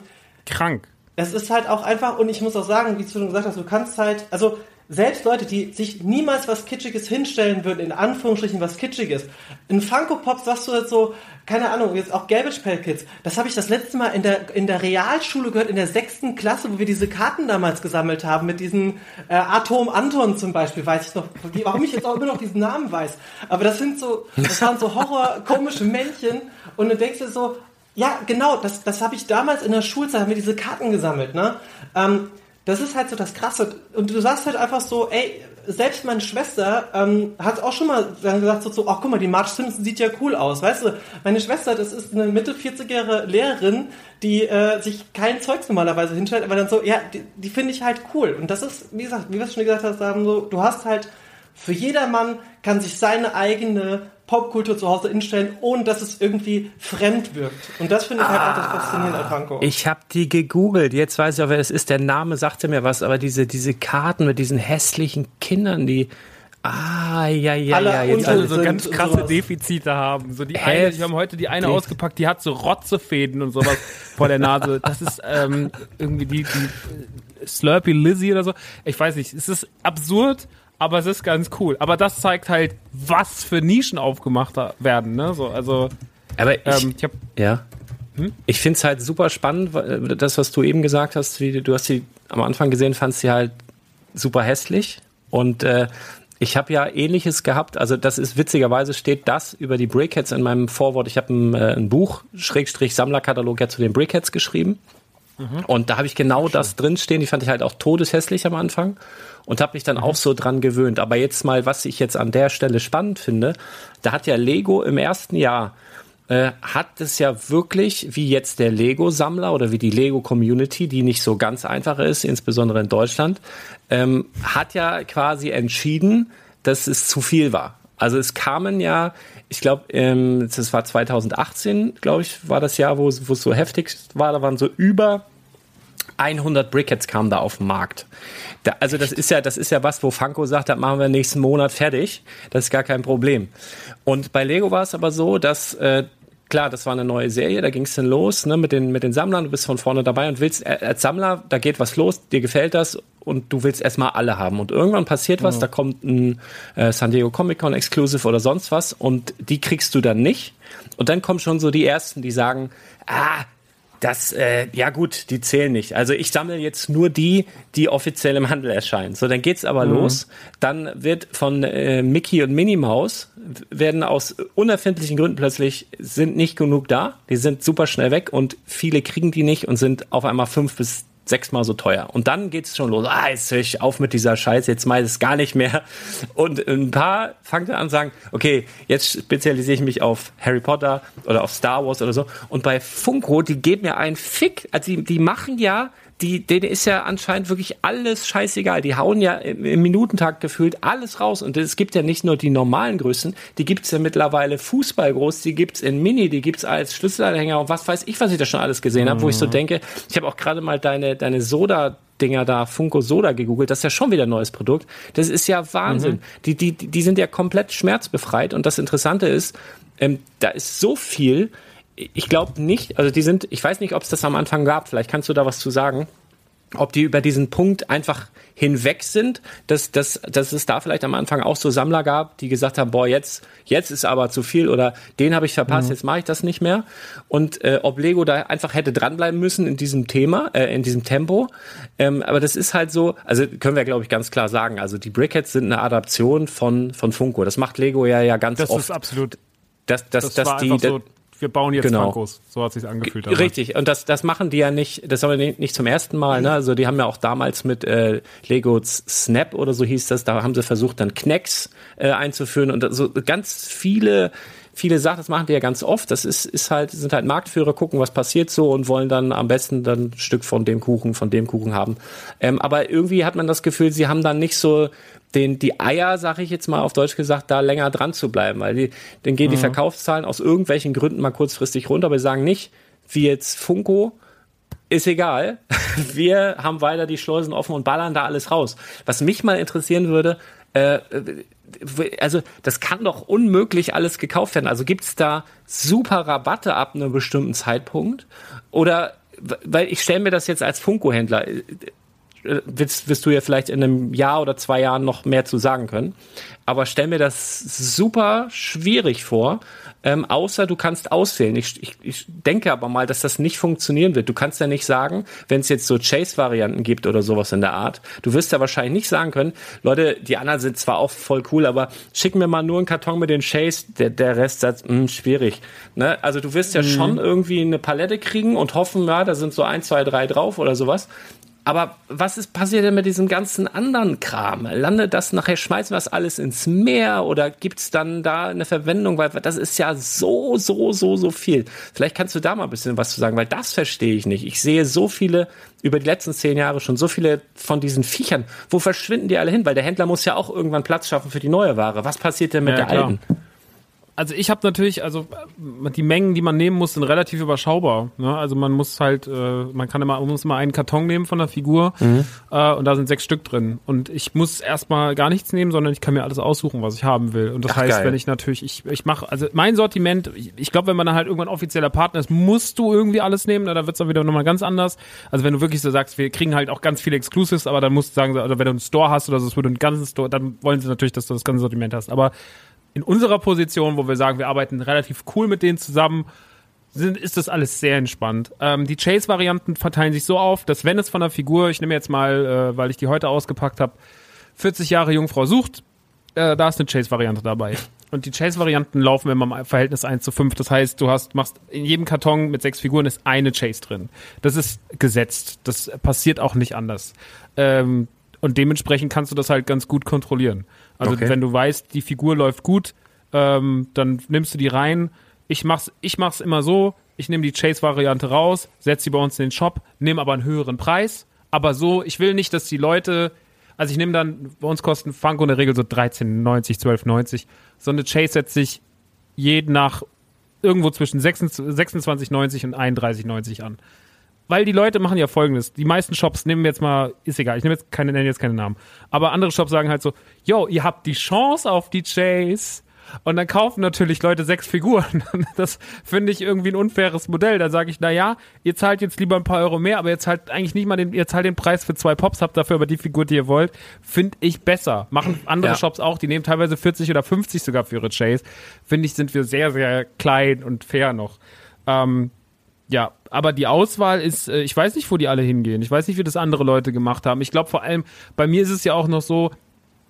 Krank. es ist halt auch einfach, und ich muss auch sagen, wie du schon gesagt hast, du kannst halt, also selbst Leute, die sich niemals was Kitschiges hinstellen würden, in Anführungsstrichen was Kitschiges. In Funko Pops sagst du jetzt so, keine Ahnung, jetzt auch Garbage Pail Kids. Das habe ich das letzte Mal in der, in der Realschule gehört, in der sechsten Klasse, wo wir diese Karten damals gesammelt haben, mit diesen äh, Atom Anton zum Beispiel, weiß ich noch, warum ich jetzt auch immer noch diesen Namen weiß. Aber das sind so, das waren so Horror, komische Männchen und du denkst dir so, ja, genau, das, das habe ich damals in der Schulzeit, haben wir diese Karten gesammelt, ne? Ähm, das ist halt so das Krasse. Und du sagst halt einfach so, ey, selbst meine Schwester ähm, hat auch schon mal gesagt so, so, ach guck mal, die Marge Simpson sieht ja cool aus, weißt du? Meine Schwester, das ist eine Mitte 40-jährige Lehrerin, die äh, sich kein Zeugs normalerweise hinstellt, aber dann so, ja, die, die finde ich halt cool. Und das ist, wie gesagt, wie wir es schon gesagt haben so, du hast halt für jedermann kann sich seine eigene Popkultur zu Hause instellen, ohne dass es irgendwie fremd wirkt. Und das finde ich halt auch das Faszinierende an Franco. Ich habe die gegoogelt. Jetzt weiß ich auch, wer es ist. Der Name sagte mir was, aber diese, diese Karten mit diesen hässlichen Kindern, die. Ah, ja, ja, Alle ja. Jetzt unter- Also so ganz krasse sowas. Defizite haben. So die eine, wir haben heute die eine ausgepackt, die hat so Rotzefäden und sowas [LAUGHS] vor der Nase. Das ist ähm, irgendwie die, die Slurpy Lizzie oder so. Ich weiß nicht, es ist absurd, aber es ist ganz cool. Aber das zeigt halt, was für Nischen aufgemacht werden. Ne? So, also aber ich, ähm, ich habe Ja. Ich finde es halt super spannend, das, was du eben gesagt hast, wie du hast sie am Anfang gesehen, fandst sie halt super hässlich. Und äh, ich habe ja ähnliches gehabt, also das ist witzigerweise steht das über die Brickheads in meinem Vorwort. Ich habe ein, äh, ein Buch, Schrägstrich Sammlerkatalog ja zu den Brickheads geschrieben. Und da habe ich genau das drinstehen. Die fand ich halt auch todeshässlich am Anfang und habe mich dann auch so dran gewöhnt. Aber jetzt mal, was ich jetzt an der Stelle spannend finde, da hat ja Lego im ersten Jahr äh, hat es ja wirklich, wie jetzt der Lego-Sammler oder wie die Lego-Community, die nicht so ganz einfach ist, insbesondere in Deutschland, ähm, hat ja quasi entschieden, dass es zu viel war. Also es kamen ja, ich glaube, ähm, das war 2018, glaube ich, war das Jahr, wo es so heftig war, da waren so über 100 Brickets kamen da auf den Markt. Da, also das ist ja, das ist ja was, wo Funko sagt, das machen wir nächsten Monat fertig. Das ist gar kein Problem. Und bei Lego war es aber so, dass äh, klar, das war eine neue Serie, da ging es dann los ne, mit den mit den Sammlern. Du bist von vorne dabei und willst äh, als Sammler, da geht was los, dir gefällt das und du willst erstmal alle haben. Und irgendwann passiert was, da kommt ein äh, San Diego Comic Con Exclusive oder sonst was und die kriegst du dann nicht. Und dann kommen schon so die ersten, die sagen, ah, das, äh, ja gut, die zählen nicht. Also ich sammle jetzt nur die, die offiziell im Handel erscheinen. So, dann geht's aber los. Dann wird von äh, Mickey und Minnie Maus werden aus unerfindlichen Gründen plötzlich sind nicht genug da. Die sind super schnell weg und viele kriegen die nicht und sind auf einmal fünf bis sechsmal so teuer. Und dann geht's schon los. Ah, jetzt höre ich auf mit dieser Scheiße, jetzt ich es gar nicht mehr. Und ein paar fangen dann an und sagen, okay, jetzt spezialisiere ich mich auf Harry Potter oder auf Star Wars oder so. Und bei Funko, die geben mir einen Fick. Also die, die machen ja die, denen ist ja anscheinend wirklich alles scheißegal. Die hauen ja im, im Minutentakt gefühlt alles raus. Und es gibt ja nicht nur die normalen Größen, die gibt's ja mittlerweile Fußballgroß, die gibt's in Mini, die gibt's als Schlüsselanhänger und was weiß ich, was ich da schon alles gesehen habe, wo ich so denke, ich habe auch gerade mal deine, deine Soda Dinger da, Funko Soda gegoogelt, das ist ja schon wieder ein neues Produkt. Das ist ja Wahnsinn. Mhm. Die, die, die sind ja komplett schmerzbefreit und das Interessante ist, ähm, da ist so viel, ich glaube nicht, also die sind, ich weiß nicht, ob es das am Anfang gab, vielleicht kannst du da was zu sagen, ob die über diesen Punkt einfach hinweg sind, dass, dass, dass es da vielleicht am Anfang auch so Sammler gab, die gesagt haben, boah, jetzt, jetzt ist aber zu viel oder den habe ich verpasst, jetzt mache ich das nicht mehr. Und äh, ob Lego da einfach hätte dranbleiben müssen in diesem Thema, äh, in diesem Tempo. Ähm, aber das ist halt so, also können wir, glaube ich, ganz klar sagen, also die Brickheads sind eine Adaption von, von Funko. Das macht Lego ja, ja ganz Das oft. ist absolut. dass, Das dass war die, so. Wir bauen jetzt Genau. Funkos. So hat sich's angefühlt. damals. Richtig, und das, das machen die ja nicht, das haben wir nicht, nicht zum ersten Mal, ne? Also die haben ja auch damals mit äh, Lego Snap oder so hieß das, da haben sie versucht, dann Knacks äh, einzuführen und so ganz viele, viele Sachen, das machen die ja ganz oft. Das ist, ist halt, sind halt Marktführer, gucken, was passiert so und wollen dann am besten dann ein Stück von dem Kuchen, von dem Kuchen haben. Ähm, aber irgendwie hat man das Gefühl, sie haben dann nicht so den, die Eier, sag ich jetzt mal auf Deutsch gesagt, da länger dran zu bleiben, weil die, dann gehen die Verkaufszahlen aus irgendwelchen Gründen mal kurzfristig runter, aber sie sagen nicht, wie jetzt Funko, ist egal. [LAUGHS] Wir haben weiter die Schleusen offen und ballern da alles raus. Was mich mal interessieren würde, äh, also das kann doch unmöglich alles gekauft werden. Also gibt's da super Rabatte ab einem bestimmten Zeitpunkt? Oder weil ich stelle mir das jetzt als Funko-Händler, äh, wirst, wirst du ja vielleicht in einem Jahr oder zwei Jahren noch mehr zu sagen können. Aber stell mir das super schwierig vor, ähm, außer du kannst auswählen. Ich, ich, ich denke aber mal, dass das nicht funktionieren wird. Du kannst ja nicht sagen, wenn es jetzt so Chase-Varianten gibt oder sowas in der Art, du wirst ja wahrscheinlich nicht sagen können, Leute, die anderen sind zwar auch voll cool, aber schick mir mal nur einen Karton mit den Chase, der, der Rest sagt, mh, schwierig. Ne? Also du wirst ja schon irgendwie eine Palette kriegen und hoffen, ja, da sind so ein, zwei, drei drauf oder sowas. Aber was ist passiert denn mit diesem ganzen anderen Kram? Landet das nachher, schmeißen wir das alles ins Meer oder gibt's dann da eine Verwendung? Weil das ist ja so, so, so, so viel. Vielleicht kannst du da mal ein bisschen was zu sagen, weil das verstehe ich nicht. Ich sehe so viele, über die letzten zehn Jahre schon, so viele von diesen Viechern. Wo verschwinden die alle hin? Weil der Händler muss ja auch irgendwann Platz schaffen für die neue Ware. Was passiert denn mit Ja, der klar. alten? Also ich habe natürlich, also äh, die Mengen, die man nehmen muss, sind relativ überschaubar. Ne? Also man muss halt, äh, man kann immer, man muss immer einen Karton nehmen von der Figur äh, und da sind sechs Stück drin. Und ich muss erstmal gar nichts nehmen, sondern ich kann mir alles aussuchen, was ich haben will. Und das Ach, heißt, geil. wenn ich natürlich, ich, ich mache, also mein Sortiment, ich, ich glaube, wenn man dann halt irgendwann offizieller Partner ist, musst du irgendwie alles nehmen, na, da wird's dann wieder nochmal ganz anders. Also wenn du wirklich so sagst, wir kriegen halt auch ganz viele Exclusives, aber dann musst du sagen, also wenn du einen Store hast oder so, es würde einen ganzen Store, dann wollen sie natürlich, dass du das ganze Sortiment hast. Aber in unserer Position, wo wir sagen, wir arbeiten relativ cool mit denen zusammen, sind, ist das alles sehr entspannt. Ähm, die Chase-Varianten verteilen sich so auf, dass wenn es von der Figur, ich nehme jetzt mal, äh, weil ich die heute ausgepackt habe, 40 Jahre Jungfrau sucht, äh, da ist eine Chase-Variante dabei. Und die Chase-Varianten laufen immer im Verhältnis 1 zu 5. Das heißt, du hast, machst in jedem Karton mit sechs Figuren ist eine Chase drin. Das ist gesetzt. Das passiert auch nicht anders. Ähm, und dementsprechend kannst du das halt ganz gut kontrollieren. Also Okay. wenn du weißt, die Figur läuft gut, ähm, dann nimmst du die rein. Ich mach's, ich mach's immer so, ich nehme die Chase-Variante raus, setze sie bei uns in den Shop, nehme aber einen höheren Preis. Aber so, ich will nicht, dass die Leute, also ich nehme dann, bei uns kosten Funko in der Regel so 13,90, 12,90. So eine Chase setze ich jeden nach irgendwo zwischen 26,90 und 31,90 an. Weil die Leute machen ja folgendes. Die meisten Shops nehmen jetzt mal, ist egal, ich nehme jetzt keine, nenne jetzt keine Namen. Aber andere Shops sagen halt so, yo, ihr habt die Chance auf die Chase. Und dann kaufen natürlich Leute sechs Figuren. [LAUGHS] Das finde ich irgendwie ein unfaires Modell. Da sage ich, na ja, ihr zahlt jetzt lieber ein paar Euro mehr, aber ihr zahlt eigentlich nicht mal den, ihr zahlt den Preis für zwei Pops, habt dafür aber die Figur, die ihr wollt. Finde ich besser. Machen andere Ja. Shops auch, die nehmen teilweise 40 oder 50 sogar für ihre Chase. Finde ich, sind wir sehr, sehr klein und fair noch. Ähm, ja, aber die Auswahl ist, äh, ich weiß nicht, wo die alle hingehen. Ich weiß nicht, wie das andere Leute gemacht haben. Ich glaube vor allem, bei mir ist es ja auch noch so,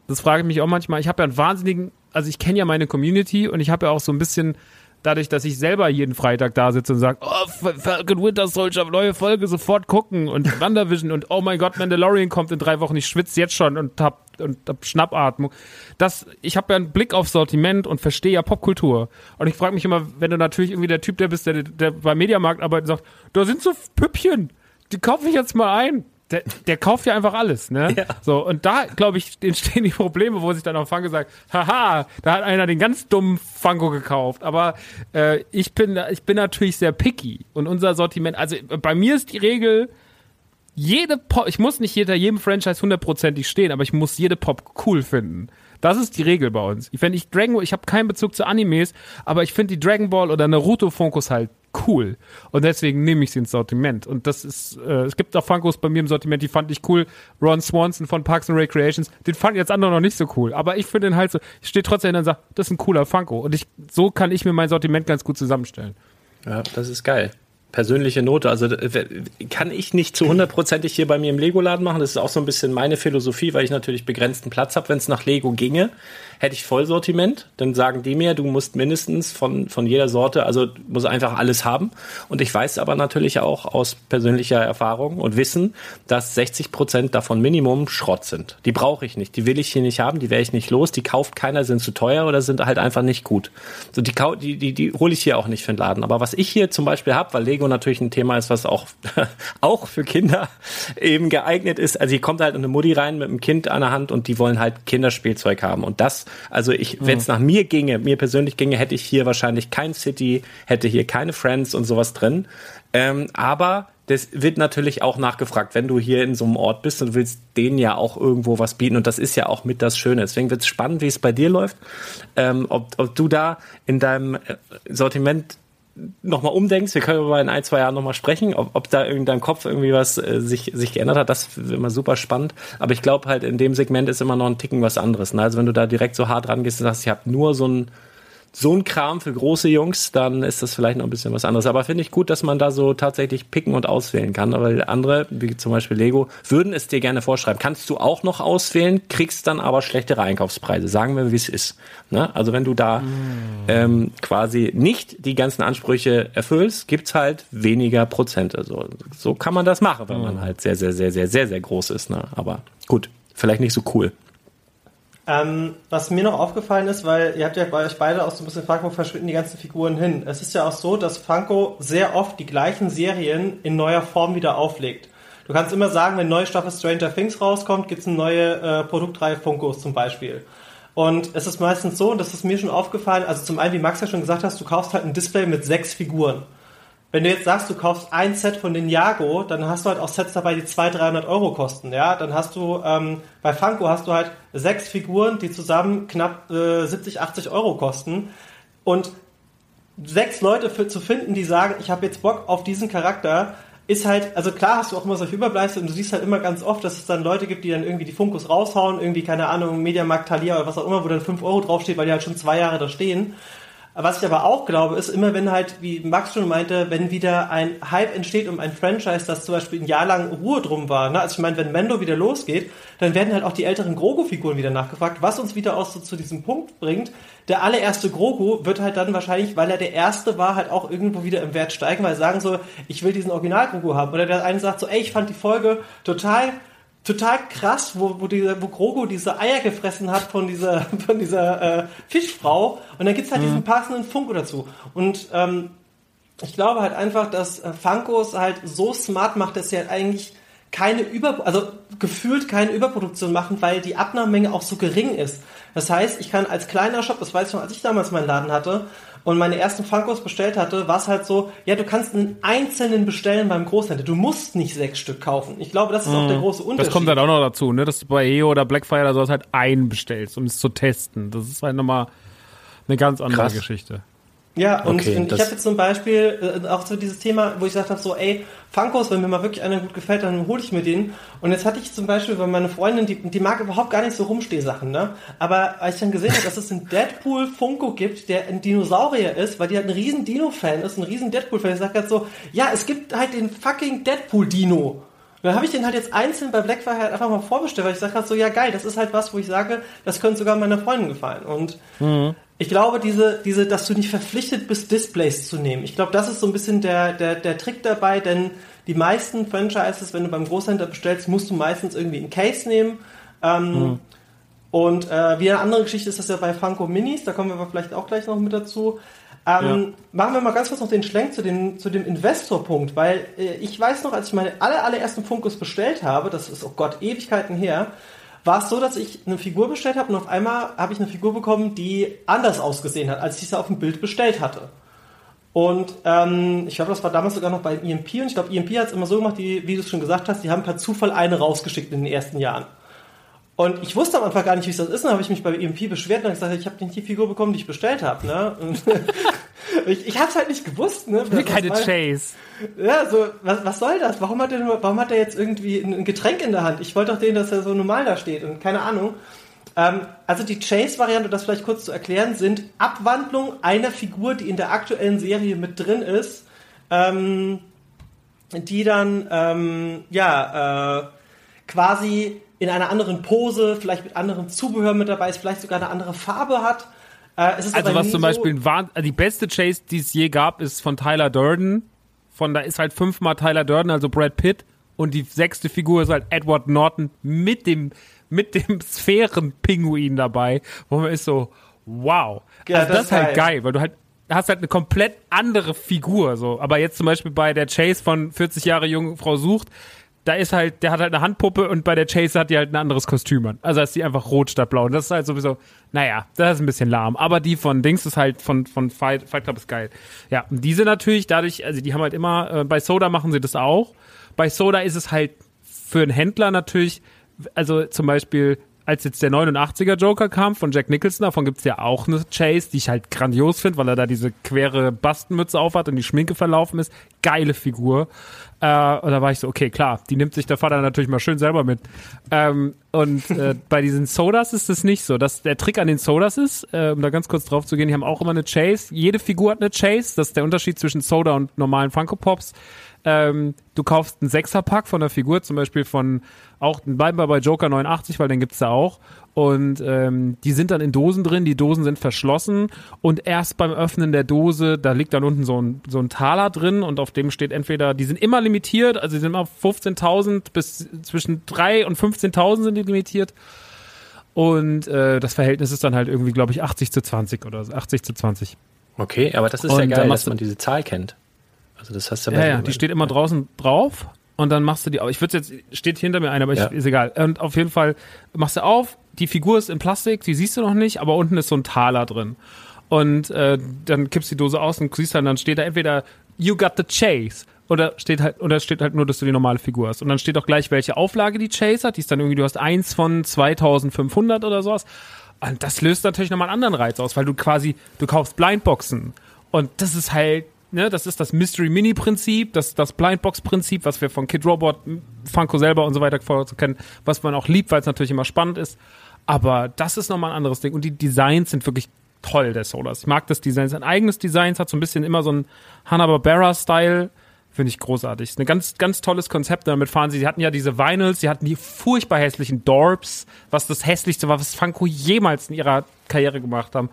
das frage ich mich auch manchmal, ich habe ja einen wahnsinnigen, also ich kenne ja meine Community und ich habe ja auch so ein bisschen, dadurch, dass ich selber jeden Freitag da sitze und sage, oh, Fa- Falcon Winter Soldier, neue Folge, sofort gucken und [LAUGHS] WandaVision und oh mein Gott, Mandalorian kommt in drei Wochen, ich schwitze jetzt schon und hab, und hab Schnappatmung. Das, ich habe ja einen Blick aufs Sortiment und verstehe ja Popkultur. Und ich frage mich immer, wenn du natürlich irgendwie der Typ, der bist, der, der beim Mediamarkt arbeitet, sagt, da sind so Püppchen. die kaufe ich jetzt mal ein. Der, der kauft ja einfach alles, ne? Ja. So, und da, glaube ich, [LAUGHS] entstehen die Probleme, wo sich dann auch Funko sagt, haha, da hat einer den ganz dummen Funko gekauft. Aber äh, ich bin ich bin natürlich sehr picky. Und unser Sortiment, also bei mir ist die Regel, jede Pop, ich muss nicht hinter jedem Franchise hundertprozentig stehen, aber ich muss jede Pop cool finden. Das ist die Regel bei uns. Wenn ich Dragon Ball, ich habe keinen Bezug zu Animes, aber ich finde die Dragon Ball oder Naruto Funkos halt cool. Und deswegen nehme ich sie ins Sortiment. Und das ist, äh, es gibt auch Funkos bei mir im Sortiment, die fand ich cool. Ron Swanson von Parks and Recreations, den fanden jetzt andere noch nicht so cool. Aber ich finde den halt so, ich stehe trotzdem hin und sage, das ist ein cooler Funko. Und ich, so kann ich mir mein Sortiment ganz gut zusammenstellen. Ja, das ist geil persönliche Note. Also kann ich nicht zu hundertprozentig hier bei mir im Lego-Laden machen. Das ist auch so ein bisschen meine Philosophie, weil ich natürlich begrenzten Platz habe. Wenn es nach Lego ginge, hätte ich Vollsortiment. Dann sagen die mir, du musst mindestens von, von jeder Sorte, also muss einfach alles haben. Und ich weiß aber natürlich auch aus persönlicher Erfahrung und Wissen, dass 60 Prozent davon Minimum Schrott sind. Die brauche ich nicht. Die will ich hier nicht haben. Die werde ich nicht los. Die kauft keiner, sind zu teuer oder sind halt einfach nicht gut. So die, die, die, die hole ich hier auch nicht für den Laden. Aber was ich hier zum Beispiel habe, weil Lego natürlich ein Thema ist, was auch, [LAUGHS] auch für Kinder eben geeignet ist. Also hier kommt halt eine Mutti rein mit einem Kind an der Hand und die wollen halt Kinderspielzeug haben. Und das, also ich, wenn es nach mir ginge, mir persönlich ginge, hätte ich hier wahrscheinlich kein City, hätte hier keine Friends und sowas drin. Ähm, aber das wird natürlich auch nachgefragt, wenn du hier in so einem Ort bist und willst denen ja auch irgendwo was bieten. Und das ist ja auch mit das Schöne. Deswegen wird es spannend, wie es bei dir läuft. Ähm, ob, ob du da in deinem äh, Sortiment nochmal umdenkst, wir können aber in ein, zwei Jahren nochmal sprechen, ob, ob da in deinem Kopf irgendwie was äh, sich, sich geändert hat, das wird immer super spannend. Aber ich glaube halt, in dem Segment ist immer noch ein Ticken was anderes. Ne? Also wenn du da direkt so hart rangehst und sagst, ich habe nur so ein so ein Kram für große Jungs, dann ist das vielleicht noch ein bisschen was anderes. Aber finde ich gut, dass man da so tatsächlich picken und auswählen kann. Aber andere, wie zum Beispiel Lego, würden es dir gerne vorschreiben. Kannst du auch noch auswählen, kriegst dann aber schlechtere Einkaufspreise. Sagen wir, wie es ist. Ne? Also wenn du da mm. ähm, quasi nicht die ganzen Ansprüche erfüllst, gibt's halt weniger Prozente. So, so kann man das machen, wenn man mm. halt sehr, sehr, sehr, sehr, sehr, sehr groß ist. Ne? Aber gut, vielleicht nicht so cool. Ähm, was mir noch aufgefallen ist, weil ihr habt ja bei euch beide auch so ein bisschen wo verschwinden die ganzen Figuren hin. Es ist ja auch so, dass Funko sehr oft die gleichen Serien in neuer Form wieder auflegt. Du kannst immer sagen, wenn neue Staffel Stranger Things rauskommt, gibt's eine neue äh, Produktreihe Funkos zum Beispiel. Und es ist meistens so, und das ist mir schon aufgefallen, also zum einen, wie Max ja schon gesagt hast, du kaufst halt ein Display mit sechs Figuren. Wenn du jetzt sagst, du kaufst ein Set von den Jago, dann hast du halt auch Sets dabei, die 200, 300 Euro kosten. Ja, dann hast du ähm, bei Funko hast du halt sechs Figuren, die zusammen knapp äh, 70, 80 Euro kosten. Und sechs Leute für, zu finden, die sagen, ich habe jetzt Bock auf diesen Charakter, ist halt, also klar hast du auch immer solche Überbleibsel und du siehst halt immer ganz oft, dass es dann Leute gibt, die dann irgendwie die Funkos raushauen, irgendwie, keine Ahnung, Mediamarkt, Thalia oder was auch immer, wo dann 5 Euro draufsteht, weil die halt schon zwei Jahre da stehen. Was ich aber auch glaube, ist immer, wenn halt, wie Max schon meinte, wenn wieder ein Hype entsteht um ein Franchise, das zum Beispiel ein Jahr lang Ruhe drum war. Ne? Also ich meine, wenn Mendo wieder losgeht, dann werden halt auch die älteren Grogu-Figuren wieder nachgefragt, was uns wieder auch so zu diesem Punkt bringt. Der allererste Grogu wird halt dann wahrscheinlich, weil er der erste war, halt auch irgendwo wieder im Wert steigen, weil sie sagen so, ich will diesen Original-Grogu haben. Oder der eine sagt so, ey, ich fand die Folge total total krass, wo, wo, diese, wo Grogu diese Eier gefressen hat von dieser, [LAUGHS] von dieser äh, Fischfrau. Und dann gibt's halt mhm. diesen passenden Funko dazu. Und ähm, ich glaube halt einfach, dass äh, Funkos halt so smart macht, dass sie halt eigentlich keine Über, also gefühlt keine Überproduktion machen, weil die Abnahmemenge auch so gering ist. Das heißt, ich kann als kleiner Shop, das weiß ich noch, als ich damals meinen Laden hatte, und meine ersten Funkos bestellt hatte, war es halt so, ja, du kannst einen einzelnen bestellen beim Großhändler. Du musst nicht sechs Stück kaufen. Ich glaube, das ist auch der mhm. große Unterschied. Das kommt halt auch noch dazu, ne? Dass du bei EO oder Blackfire oder sowas halt einen bestellst, um es zu testen. Das ist halt nochmal eine ganz andere Krass. Geschichte. Ja, und, okay, und ich habe jetzt zum Beispiel äh, auch so dieses Thema, wo ich gesagt habe, so, ey, Funkos, wenn mir mal wirklich einer gut gefällt, dann hole ich mir den. Und jetzt hatte ich zum Beispiel bei meiner Freundin, die, die mag überhaupt gar nicht so Rumstehsachen, ne? Aber als ich dann gesehen habe, dass es einen Deadpool Funko gibt, der ein Dinosaurier ist, weil die halt ein riesen Dino-Fan ist, ein riesen Deadpool-Fan, ich sag halt so, ja, es gibt halt den fucking Deadpool-Dino. dann habe ich den halt jetzt einzeln bei Blackfire halt einfach mal vorbestellt, weil ich sage halt so, ja geil, das ist halt was, wo ich sage, das könnte sogar meiner Freundin gefallen. Und mhm ich glaube, diese, diese, dass du nicht verpflichtet bist, Displays zu nehmen. Ich glaube, das ist so ein bisschen der, der, der Trick dabei, denn die meisten Franchises, wenn du beim Großhändler bestellst, musst du meistens irgendwie einen Case nehmen. Ähm, mhm. Und äh, wie eine andere Geschichte ist das ja bei Funko Minis, da kommen wir aber vielleicht auch gleich noch mit dazu. Ähm, Machen wir mal ganz kurz noch den Schlenk zu dem, zu dem Investorpunkt, weil äh, ich weiß noch, als ich meine aller, allerersten Funkus bestellt habe, das ist, oh Gott, Ewigkeiten her, war es so, dass ich eine Figur bestellt habe und auf einmal habe ich eine Figur bekommen, die anders ausgesehen hat, als ich sie auf dem Bild bestellt hatte. Und ähm, ich glaube, das war damals sogar noch bei EMP und ich glaube, EMP hat es immer so gemacht, die, wie du es schon gesagt hast, die haben per Zufall eine rausgeschickt in den ersten Jahren. Und ich wusste am Anfang gar nicht, wie es das ist. Dann habe ich mich bei EMP beschwert und gesagt, ich habe nicht die Figur bekommen, die ich bestellt habe. Ne? [LAUGHS] ich ich habe es halt nicht gewusst. Ne? Was, keine was Chase. Ja, so, was, was soll das? Warum hat, der warum hat der jetzt irgendwie ein Getränk in der Hand? Ich wollte doch den, dass er so normal da steht und keine Ahnung. Ähm, also die Chase-Variante, das vielleicht kurz zu erklären, sind Abwandlungen einer Figur, die in der aktuellen Serie mit drin ist, ähm, die dann, ähm, ja, äh, quasi in einer anderen Pose, vielleicht mit anderem Zubehör mit dabei ist, vielleicht sogar eine andere Farbe hat. Äh, also was zum Beispiel war, die beste Chase, die es je gab, ist von Tyler Durden. Von da ist halt fünfmal Tyler Durden, also Brad Pitt. Und die sechste Figur ist halt Edward Norton mit dem, mit dem [LAUGHS] Sphärenpinguin dabei, wo man ist so, wow. Ja, also das, das ist halt geil, weil du halt hast halt eine komplett andere Figur, so. Aber jetzt zum Beispiel bei der Chase von 40 Jahre junge Frau sucht, da ist halt, der hat halt eine Handpuppe und bei der Chase hat die halt ein anderes Kostüm an. Also ist die einfach rot statt blau. Und das ist halt sowieso, naja, das ist ein bisschen lahm. Aber die von Dings ist halt von, von Fight, Fight Club ist geil. Ja, und diese natürlich, dadurch, also die haben halt immer, äh, bei Soda machen sie das auch. Bei Soda ist es halt für einen Händler natürlich, also zum Beispiel, als jetzt der 89er Joker kam von Jack Nicholson, davon gibt's ja auch eine Chase, die ich halt grandios finde, weil er da diese quere Bastenmütze aufhat und die Schminke verlaufen ist. Geile Figur. Äh, und da war ich so, okay, klar, die nimmt sich der Vater natürlich mal schön selber mit. Ähm, und äh, [LAUGHS] bei diesen Sodas ist es nicht so. Dass der Trick an den Sodas ist, äh, um da ganz kurz drauf zu gehen, die haben auch immer eine Chase. Jede Figur hat eine Chase. Das ist der Unterschied zwischen Soda und normalen Funko Pops. Ähm, du kaufst einen Sechserpack von der Figur, zum Beispiel von auch bleiben wir bei Joker 89, weil den gibt's da auch. Und ähm, die sind dann in Dosen drin, die Dosen sind verschlossen und erst beim Öffnen der Dose, da liegt dann unten so ein, so ein Taler drin und auf dem steht entweder, die sind immer limitiert, also die sind immer 15.000 bis zwischen 3 und 15.000 sind die limitiert. Und äh, das Verhältnis ist dann halt irgendwie, glaube ich, 80 zu 20 oder so, 80 zu 20. Okay, aber das ist und ja geil, dass man diese Zahl kennt. Also das hast du ja, ja, die steht immer draußen drauf und dann machst du die, ich würde jetzt, steht hinter mir einer, aber ja. ich, ist egal. Und auf jeden Fall machst du auf, die Figur ist in Plastik, die siehst du noch nicht, aber unten ist so ein Taler drin. Und äh, dann kippst du die Dose aus und siehst dann, dann steht da entweder You got the chase oder steht halt oder steht halt nur, dass du die normale Figur hast. Und dann steht auch gleich, welche Auflage die Chase hat. Die ist dann irgendwie, du hast eins von 2500 oder sowas. Und das löst natürlich nochmal einen anderen Reiz aus, weil du quasi, du kaufst Blindboxen. Und das ist halt ne, das ist das Mystery Mini Prinzip, das das Blindbox Prinzip, was wir von Kid Robot, Funko selber und so weiter vorher zu kennen, was man auch liebt, weil es natürlich immer spannend ist. Aber das ist nochmal ein anderes Ding und die Designs sind wirklich toll, der Solas. Ich mag das Design. Sein eigenes Design hat so ein bisschen immer so ein Hanna-Barbera-Style. Finde ich großartig. Ist ein ganz, ganz tolles Konzept. Damit fahren sie. Sie hatten ja diese Vinyls, sie hatten die furchtbar hässlichen Dorps, was das hässlichste war, was Funko jemals in ihrer Karriere gemacht haben.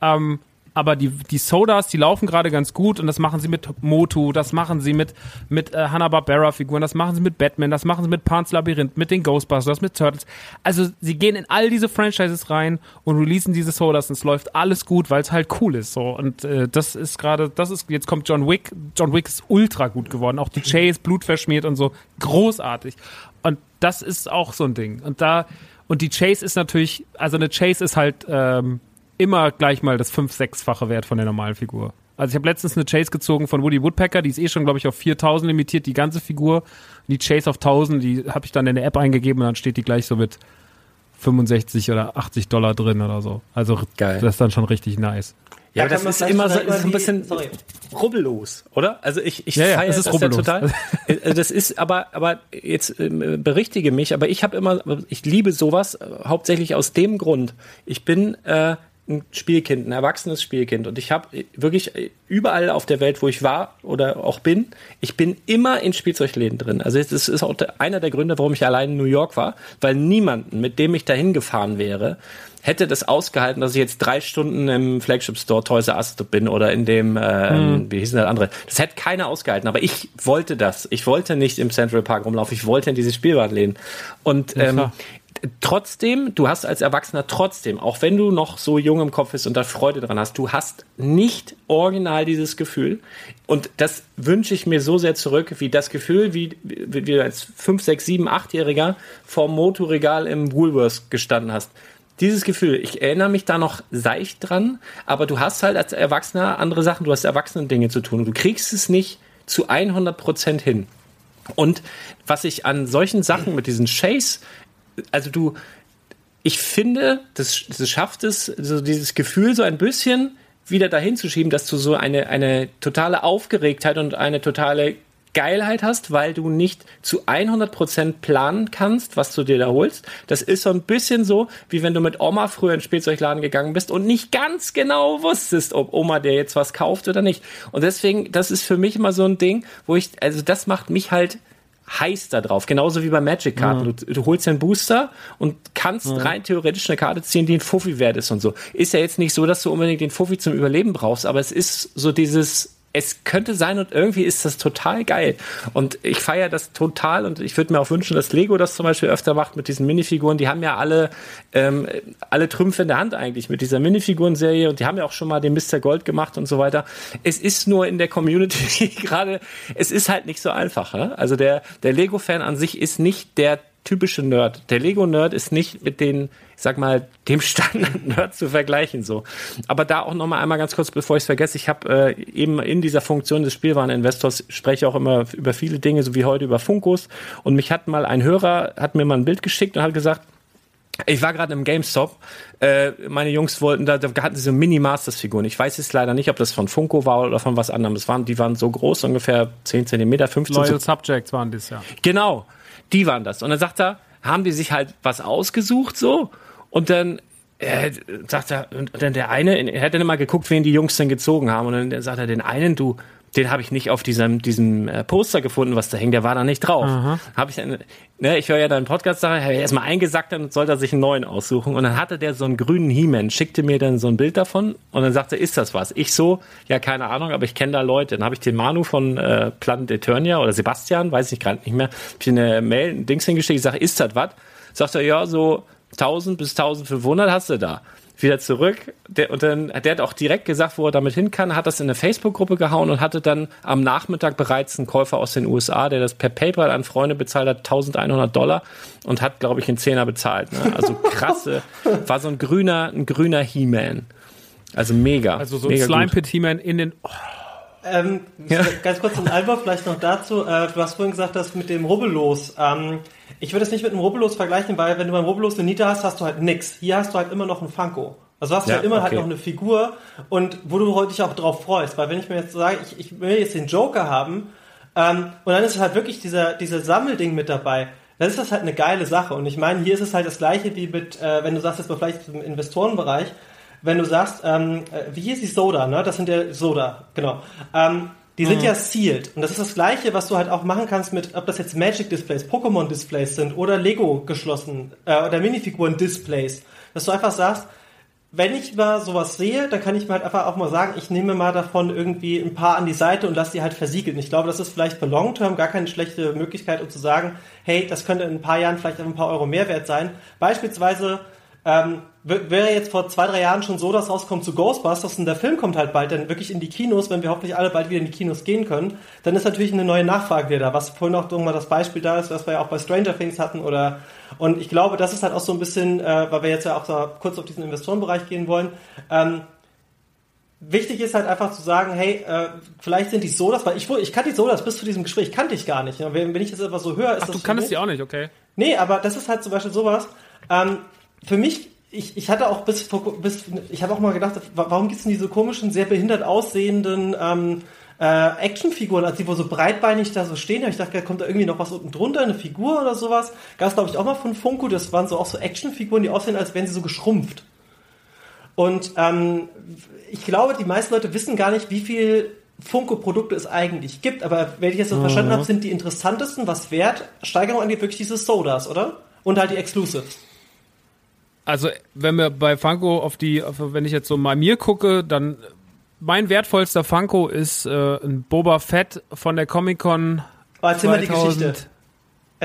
Ähm, aber die, die Sodas, die laufen gerade ganz gut und das machen sie mit Motu, das machen sie mit, mit äh, Hanna-Barbera-Figuren, das machen sie mit Batman, das machen sie mit Pan's Labyrinth, mit den Ghostbusters, mit Turtles. Also sie gehen in all diese Franchises rein und releasen diese Sodas und es läuft alles gut, weil es halt cool ist so. Und äh, das ist gerade, das ist, jetzt kommt John Wick, John Wick ist ultra gut geworden, auch die [LAUGHS] Chase, blutverschmiert und so, großartig. Und das ist auch so ein Ding. Und da und die Chase ist natürlich, also eine Chase ist halt ähm, immer gleich mal das 5-, 6-fache Wert von der normalen Figur. Also ich habe letztens eine Chase gezogen von Woody Woodpecker, die ist eh schon, glaube ich, auf 4000 limitiert, die ganze Figur. Die Chase auf 1000, die habe ich dann in der App eingegeben und dann steht die gleich so mit 65 oder 80 Dollar drin oder so. Also Geil. das ist dann schon richtig nice. Ja, aber das ist immer so, ist ein bisschen sorry. rubbellos, oder? Also ich, ich ja, ja, das, ist das ja total. Äh, das ist aber, aber jetzt äh, berichtige mich, aber ich habe immer, ich liebe sowas äh, hauptsächlich aus dem Grund. Ich bin äh, ein Spielkind, ein erwachsenes Spielkind. Und ich habe wirklich überall auf der Welt, wo ich war oder auch bin, ich bin immer in Spielzeugläden drin. Also das ist auch einer der Gründe, warum ich allein in New York war, weil niemanden, mit dem ich dahin gefahren wäre, hätte das ausgehalten, dass ich jetzt drei Stunden im Flagship Store Toys R Us bin oder in dem, äh, hm. wie hieß denn das andere? Das hätte keiner ausgehalten, aber ich wollte das. Ich wollte nicht im Central Park rumlaufen, ich wollte in diese Spielwarenläden. Und ähm, trotzdem, du hast als Erwachsener trotzdem, auch wenn du noch so jung im Kopf bist und da Freude dran hast, du hast nicht original dieses Gefühl. Und das wünsche ich mir so sehr zurück, wie das Gefühl, wie, wie, wie als 5, 6, 7, 8-Jähriger vor dem Motoregal im Woolworths gestanden hast. Dieses Gefühl, ich erinnere mich da noch seicht dran, aber du hast halt als Erwachsener andere Sachen, du hast Erwachsenen-Dinge zu tun und du kriegst es nicht zu 100 Prozent hin. Und was ich an solchen Sachen mit diesen Chase, also du, ich finde, das, das schafft es, so dieses Gefühl so ein bisschen wieder dahin zu schieben, dass du so eine, eine totale Aufgeregtheit und eine totale Geilheit hast, weil du nicht zu 100% planen kannst, was du dir da holst. Das ist so ein bisschen so, wie wenn du mit Oma früher in den Spielzeugladen gegangen bist und nicht ganz genau wusstest, ob Oma dir jetzt was kauft oder nicht. Und deswegen, das ist für mich immer so ein Ding, wo ich, also das macht mich halt heiß da drauf. Genauso wie bei Magic-Karten. Mhm. Du, du, holst einen Booster und kannst mhm. rein theoretisch eine Karte ziehen, die ein Fuffi wert ist und so. Ist ja jetzt nicht so, dass du unbedingt den Fuffi zum Überleben brauchst, aber es ist so dieses, es könnte sein und irgendwie ist das total geil. Und ich feiere das total und ich würde mir auch wünschen, dass Lego das zum Beispiel öfter macht mit diesen Minifiguren. Die haben ja alle, ähm, alle Trümpfe in der Hand eigentlich mit dieser Minifiguren-Serie und die haben ja auch schon mal den Mr. Gold gemacht und so weiter. Es ist nur in der Community [LAUGHS] gerade, es ist halt nicht so einfach. Ne? Also der, der Lego-Fan an sich ist nicht der typische Nerd. Der Lego-Nerd ist nicht mit den ich sag mal, dem Standard-Nerd zu vergleichen. so. Aber da auch nochmal einmal ganz kurz, bevor ich es vergesse, ich habe äh, eben in dieser Funktion des Spielwareninvestors spreche auch immer über viele Dinge, so wie heute über Funkos. Und mich hat mal ein Hörer, hat mir mal ein Bild geschickt und hat gesagt, ich war gerade im GameStop. Äh, meine Jungs wollten da, da hatten sie so Mini-Masters-Figuren. Ich weiß jetzt leider nicht, ob das von Funko war oder von was anderem. Das waren, die waren so groß, ungefähr 10 Zentimeter, 15 Loyal Subjects waren das, ja. Genau, die waren das. Und dann sagt er, haben die sich halt was ausgesucht so und dann äh, sagt er, und dann der eine, er hat dann immer geguckt, wen die Jungs denn gezogen haben. Und dann sagt er, den einen, du, den habe ich nicht auf diesem, diesem äh, Poster gefunden, was da hängt, der war da nicht drauf. Habe ich ne, ich höre ja deinen Podcast, sage ich, erstmal eingesackt, dann sollte er sich einen neuen aussuchen. Und dann hatte der so einen grünen He-Man, schickte mir dann so ein Bild davon und dann sagte, ist das was? Ich so, ja, keine Ahnung, aber ich kenne da Leute. Dann habe ich den Manu von äh, Planet Eternia oder Sebastian, weiß ich gerade nicht mehr, hab ich eine Mail, ein Dings hingeschickt, ich sage, ist das was? Sagt er, ja, so 1000 bis 1500 hast du da. Wieder zurück. Der, und dann, der hat auch direkt gesagt, wo er damit hin kann, hat das in eine Facebook-Gruppe gehauen und hatte dann am Nachmittag bereits einen Käufer aus den USA, der das per PayPal an Freunde bezahlt hat, 1100 Dollar und hat, glaube ich, einen Zehner bezahlt. Ne? Also krasse, [LAUGHS] war so ein grüner, ein grüner He-Man. Also mega. Also so ein Slime Pit He-Man in den. Oh. Ähm, ja. Ganz kurz ein Einwurf vielleicht noch dazu. Äh, du hast vorhin gesagt, dass mit dem Rubbellos. Ähm, ich würde es nicht mit einem Rubbellos vergleichen, weil wenn du beim Rubbellos eine Niete hast, hast du halt nix. Hier hast du halt immer noch ein Funko. Also hast du ja, halt immer halt okay. halt noch eine Dich und wo du dich auch drauf freust. Weil wenn ich mir jetzt sage, ich, ich will jetzt den Joker haben ähm, und dann ist halt wirklich dieser, dieser Sammelding mit dabei, dann ist das halt eine geile Sache. Und ich meine, hier ist es halt das gleiche wie mit, äh, wenn du sagst, jetzt mal vielleicht im Investorenbereich, wenn du sagst, ähm, äh, wie hieß die Soda, ne? Das sind ja Soda, genau. Ähm, die sind mhm. ja sealed. Und das ist das Gleiche, was du halt auch machen kannst mit, ob das jetzt Magic Displays, Pokémon Displays sind oder Lego geschlossen äh, oder Minifiguren Displays. Dass du einfach sagst, wenn ich mal sowas sehe, dann kann ich mir halt einfach auch mal sagen, ich nehme mal davon irgendwie ein paar an die Seite und lasse die halt versiegeln. Ich glaube, das ist vielleicht für Long Term gar keine schlechte Möglichkeit, um zu sagen, hey, das könnte in ein paar Jahren vielleicht ein paar Euro Mehrwert sein. Beispielsweise ähm, wäre jetzt vor zwei, drei Jahren schon so, dass rauskommt zu Ghostbusters und der Film kommt halt bald dann wirklich in die Kinos, wenn wir hoffentlich alle bald wieder in die Kinos gehen können, dann ist natürlich eine neue Nachfrage wieder da, was vorhin auch mal das Beispiel da ist, was wir ja auch bei Stranger Things hatten oder und ich glaube, das ist halt auch so ein bisschen, äh, weil wir jetzt ja auch so kurz auf diesen Investorenbereich gehen wollen, ähm, Wichtig ist halt einfach zu sagen, hey, äh, vielleicht sind die Sodas, weil ich, ich kannte die Sodas bis zu diesem Gespräch, kannte ich gar nicht. Wenn, wenn ich das etwas so höre, ist Ach, das. Du kannst die auch nicht, okay. Nee, aber das ist halt zum Beispiel sowas. Ähm, für mich, ich, ich hatte auch bis, bis ich habe auch mal gedacht, warum gibt es denn diese komischen, sehr behindert aussehenden ähm, äh, Actionfiguren, als die wo so breitbeinig da so stehen. Ich dachte, kommt da irgendwie noch was unten drunter, eine Figur oder sowas. Gab es, glaube ich, auch mal von Funko. Das waren so auch so Actionfiguren, die aussehen, als wären sie so geschrumpft. Und ähm, ich glaube, die meisten Leute wissen gar nicht, wie viel Funko-Produkte es eigentlich gibt. Aber wenn ich jetzt so mhm. verstanden habe, sind die interessantesten, was Wert, Steigerung angeht, wirklich diese Sodas, oder? Und halt die Exclusives. Also, wenn wir bei Funko auf die, wenn ich jetzt so mal mir gucke, dann mein wertvollster Funko ist äh, ein Boba Fett von der Comic Con oh, 2000,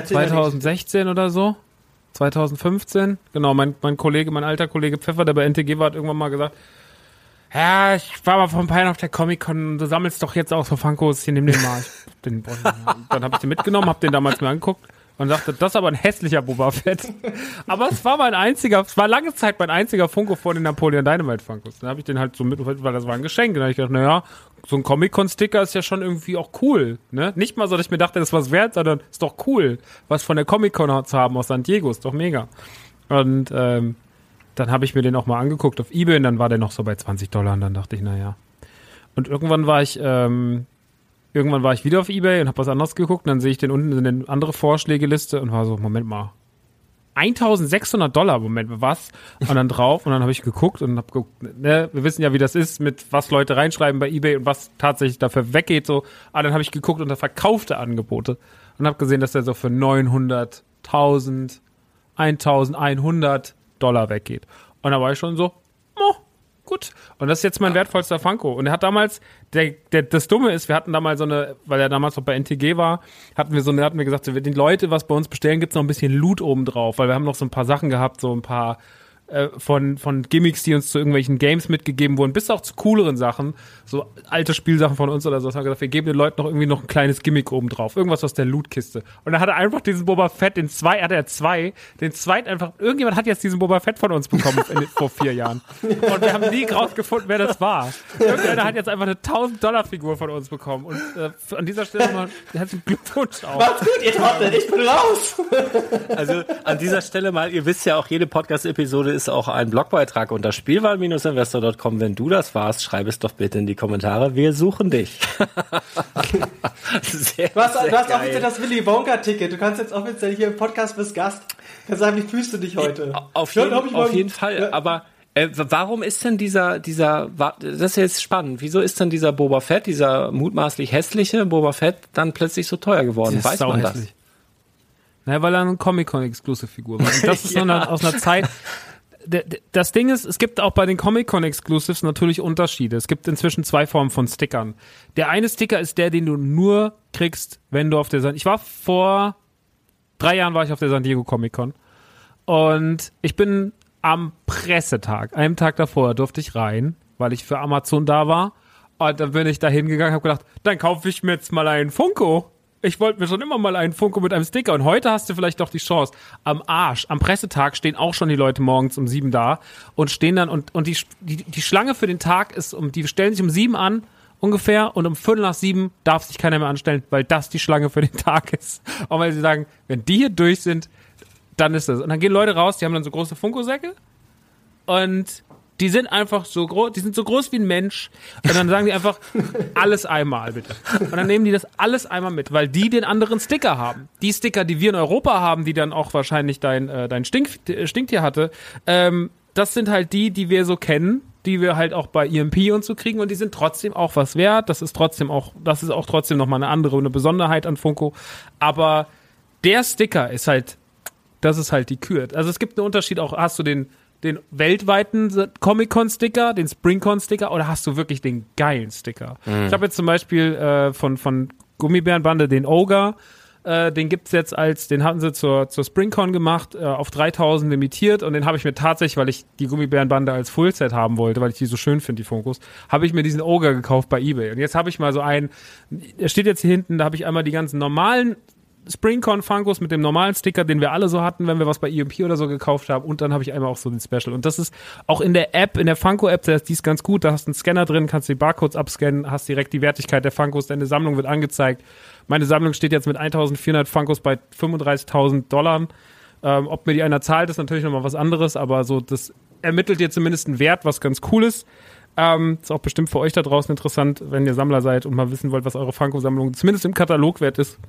2016 oder so. 2015. Genau, mein, mein Kollege, mein alter Kollege Pfeffer, der bei NTG war, hat irgendwann mal gesagt, ja, ich war mal vor ein paar Jahren auf der Comic-Con, du sammelst doch jetzt auch so Funkos, hier nimm den mal. Den, dann habe ich den mitgenommen, habe den damals mir angeguckt und sagte, das ist aber ein hässlicher Boba Fett. aber es war mein einziger, es war lange Zeit mein einziger Funko vor den Napoleon Dynamite Funkos. Dann habe ich den halt so mit, weil das war ein Geschenk. Und dann habe ich gedacht, naja, so ein Comic-Con-Sticker ist ja schon irgendwie auch cool. Ne? Nicht mal so, dass ich mir dachte, das ist was wert, sondern ist doch cool, was von der Comic-Con zu haben aus San Diego, ist doch mega. Und ähm, dann habe ich mir den auch mal angeguckt auf Ebay und dann war der noch so bei 20 Dollar und dann dachte ich, naja. Und irgendwann war ich, ähm, irgendwann war ich wieder auf Ebay und habe was anderes geguckt und dann sehe ich den unten in eine andere Vorschlägeliste und war so, Moment mal, 1600 Dollar, Moment, was? Und dann drauf und dann habe ich geguckt und habe geguckt, ne, wir wissen ja, wie das ist, mit was Leute reinschreiben bei Ebay und was tatsächlich dafür weggeht, so. Aber dann habe ich geguckt unter verkaufte Angebote und habe gesehen, dass der so für 900, 1000, 1100 Dollar weggeht. Und da war ich schon so, oh, gut. Und das ist jetzt mein wertvollster Funko. Und er hat damals, der, der, das Dumme ist, wir hatten damals so eine, weil er damals noch bei NTG war, hatten wir so eine, hatten wir gesagt, wenn die Leute was bei uns bestellen, gibt's noch ein bisschen Loot oben drauf, weil wir haben noch so ein paar Sachen gehabt, so ein paar äh, von, von Gimmicks, die uns zu irgendwelchen Games mitgegeben wurden, bis auch zu cooleren Sachen, so alte Spielsachen von uns oder so, haben wir gesagt, wir geben den Leuten noch irgendwie noch ein kleines Gimmick oben drauf, irgendwas aus der Lootkiste. Und dann hat er einfach diesen Boba Fett, den zwei, hat er zwei, den zweiten einfach, irgendjemand hat jetzt diesen Boba Fett von uns bekommen in, vor vier Jahren. Und wir haben nie rausgefunden, wer das war. Irgendeiner hat jetzt einfach eine 1000 Dollar Figur von uns bekommen. Und äh, an dieser Stelle mal herzlichen Glückwunsch auch. Macht's gut, ihr Trottel, ich bin raus. Also an dieser Stelle mal, ihr wisst ja auch, jede Podcast-Episode ist auch ein Blogbeitrag unter spielwahl-investor.com. Wenn du das warst, schreib es doch bitte in die Kommentare. Wir suchen dich. [LAUGHS] sehr, du hast, du hast offiziell das Willy Wonka-Ticket. Du kannst jetzt offiziell hier im Podcast bis Gast. Kannst sagen, wie fühlst du dich heute? Auf, jeden, auf jeden Fall. Ja. Aber äh, warum ist denn dieser, dieser, das ist jetzt spannend, wieso ist denn dieser Boba Fett, dieser mutmaßlich hässliche Boba Fett, dann plötzlich so teuer geworden? Weiß man das? Naja, weil er eine Comic-Con-Exclusive-Figur war. Und das [LAUGHS] ist ja. so eine, aus einer Zeit, das Ding ist, es gibt auch bei den Comic-Con Exclusives natürlich Unterschiede. Es gibt inzwischen zwei Formen von Stickern. Der eine Sticker ist der, den du nur kriegst, wenn du auf der San Ich war vor drei Jahren war ich auf der San Diego Comic Con und ich bin am Pressetag, einem Tag davor, durfte ich rein, weil ich für Amazon da war. Und dann bin ich da hingegangen, habe gedacht, dann kaufe ich mir jetzt mal einen Funko ich wollte mir schon immer mal einen Funko mit einem Sticker und heute hast du vielleicht doch die Chance. Am Arsch, am Pressetag stehen auch schon die Leute morgens um sieben da und stehen dann und, und die, die, die Schlange für den Tag ist um, die stellen sich um sieben an ungefähr und um Viertel nach sieben darf sich keiner mehr anstellen, weil das die Schlange für den [LAUGHS] Tag ist. Und weil sie sagen, wenn die hier durch sind, dann ist das. Und dann gehen Leute raus, die haben dann so große Funko-Säcke und die sind einfach so groß, die sind so groß wie ein Mensch. Und dann sagen die einfach, [LAUGHS] alles einmal bitte. Und dann nehmen die das alles einmal mit, weil die den anderen Sticker haben. Die Sticker, die wir in Europa haben, die dann auch wahrscheinlich dein, äh, dein Stink, Stinktier hatte, ähm, das sind halt die, die wir so kennen, die wir halt auch bei EMP und so kriegen und die sind trotzdem auch was wert. Das ist trotzdem auch, das ist auch trotzdem nochmal eine andere, eine Besonderheit an Funko. Aber der Sticker ist halt, das ist halt die Kür. Also es gibt einen Unterschied auch, hast du den den weltweiten Comic-Con-Sticker, den Spring-Con-Sticker oder hast du wirklich den geilen Sticker? Mhm. Ich habe jetzt zum Beispiel äh, von, von Gummibärenbande den Ogre, äh, den gibt's jetzt als, den hatten sie zur, zur SpringCon gemacht, äh, auf 3000 limitiert und den habe ich mir tatsächlich, weil ich die Gummibärenbande als Fullset haben wollte, weil ich die so schön finde, die Fokus, habe ich mir diesen Ogre gekauft bei Ebay. Und jetzt habe ich mal so einen, der steht jetzt hier hinten, da habe ich einmal die ganzen normalen Springcon Funkos mit dem normalen Sticker, den wir alle so hatten, wenn wir was bei EMP oder so gekauft haben. Und dann habe ich einmal auch so den Special. Und das ist auch in der App, in der Funko-App, da ist dies ganz gut. Da hast du einen Scanner drin, kannst die Barcodes abscannen, hast direkt die Wertigkeit der Funkos, deine Sammlung wird angezeigt. Meine Sammlung steht jetzt mit 1400 Funkos bei 35.000 Dollar. Ähm, ob mir die einer zahlt, ist natürlich nochmal was anderes, aber so, das ermittelt dir zumindest einen Wert, was ganz cool ist. Ähm, ist auch bestimmt für euch da draußen interessant, wenn ihr Sammler seid und mal wissen wollt, was eure Funko-Sammlung zumindest im Katalog wert ist.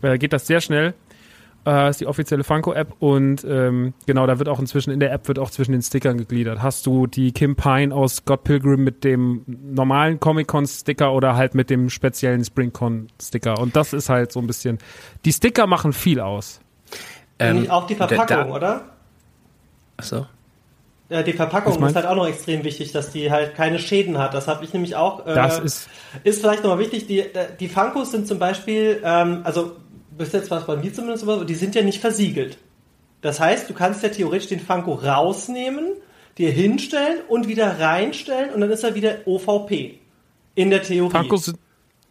Weil da geht das sehr schnell. Äh, ist die offizielle Funko-App und ähm, genau, da wird auch inzwischen in der App wird auch zwischen den Stickern gegliedert. Hast du die Kim Pine aus Scott Pilgrim mit dem normalen Comic-Con-Sticker oder halt mit dem speziellen Spring-Con-Sticker? Und das ist halt so ein bisschen. Die Sticker machen viel aus. Ähm, auch die Verpackung, da, da, oder? Achso. Ja, die Verpackung ist halt auch noch extrem wichtig, dass die halt keine Schäden hat. Das habe ich nämlich auch. Äh, das ist, ist vielleicht nochmal wichtig. Die, äh, die Funkos sind zum Beispiel, ähm, also bis jetzt war es bei mir zumindest so, die sind ja nicht versiegelt. Das heißt, du kannst ja theoretisch den Funko rausnehmen, dir hinstellen und wieder reinstellen und dann ist er wieder OVP. In der Theorie. Funkos sind,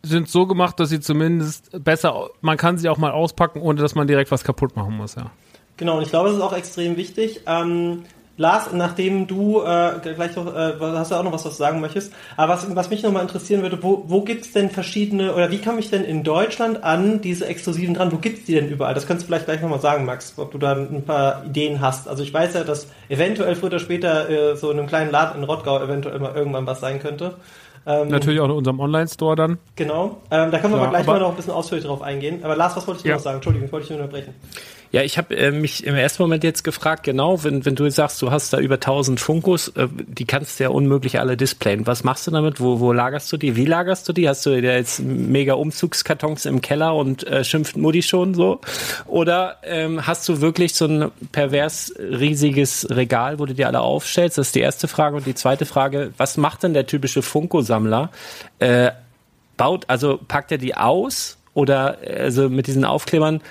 sind so gemacht, dass sie zumindest besser, man kann sie auch mal auspacken, ohne dass man direkt was kaputt machen muss, ja. Genau, und ich glaube, das ist auch extrem wichtig. Ähm, Lars, nachdem du äh, gleich noch, äh, hast du auch noch was, was du sagen möchtest, aber was, was mich nochmal interessieren würde, wo, wo gibt's denn verschiedene, oder wie komme ich denn in Deutschland an diese Exklusiven dran? Wo gibt's die denn überall? Das kannst du vielleicht gleich nochmal sagen, Max, ob du da ein paar Ideen hast. Also ich weiß ja, dass eventuell früher oder später äh, so in einem kleinen Laden in Rottgau eventuell mal irgendwann was sein könnte. Ähm, Natürlich auch in unserem Online-Store dann. Genau. Ähm, da können wir Klar, aber gleich aber mal noch ein bisschen ausführlich drauf eingehen. Aber Lars, was wolltest du ja. noch sagen? Entschuldigung, ich wollte dich nur unterbrechen. Ja, ich habe äh, mich im ersten Moment jetzt gefragt, genau, wenn, wenn du sagst, du hast da über 1000 Funkos, äh, die kannst du ja unmöglich alle displayen. Was machst du damit? Wo, wo lagerst du die? Wie lagerst du die? Hast du da jetzt mega Umzugskartons im Keller und äh, schimpft Mutti schon so? Oder ähm, hast du wirklich so ein pervers riesiges Regal, wo du die alle aufstellst? Das ist die erste Frage. Und die zweite Frage, was macht denn der typische Funko-Sammler? Äh, baut, also packt er die aus? Oder also mit diesen Aufklebern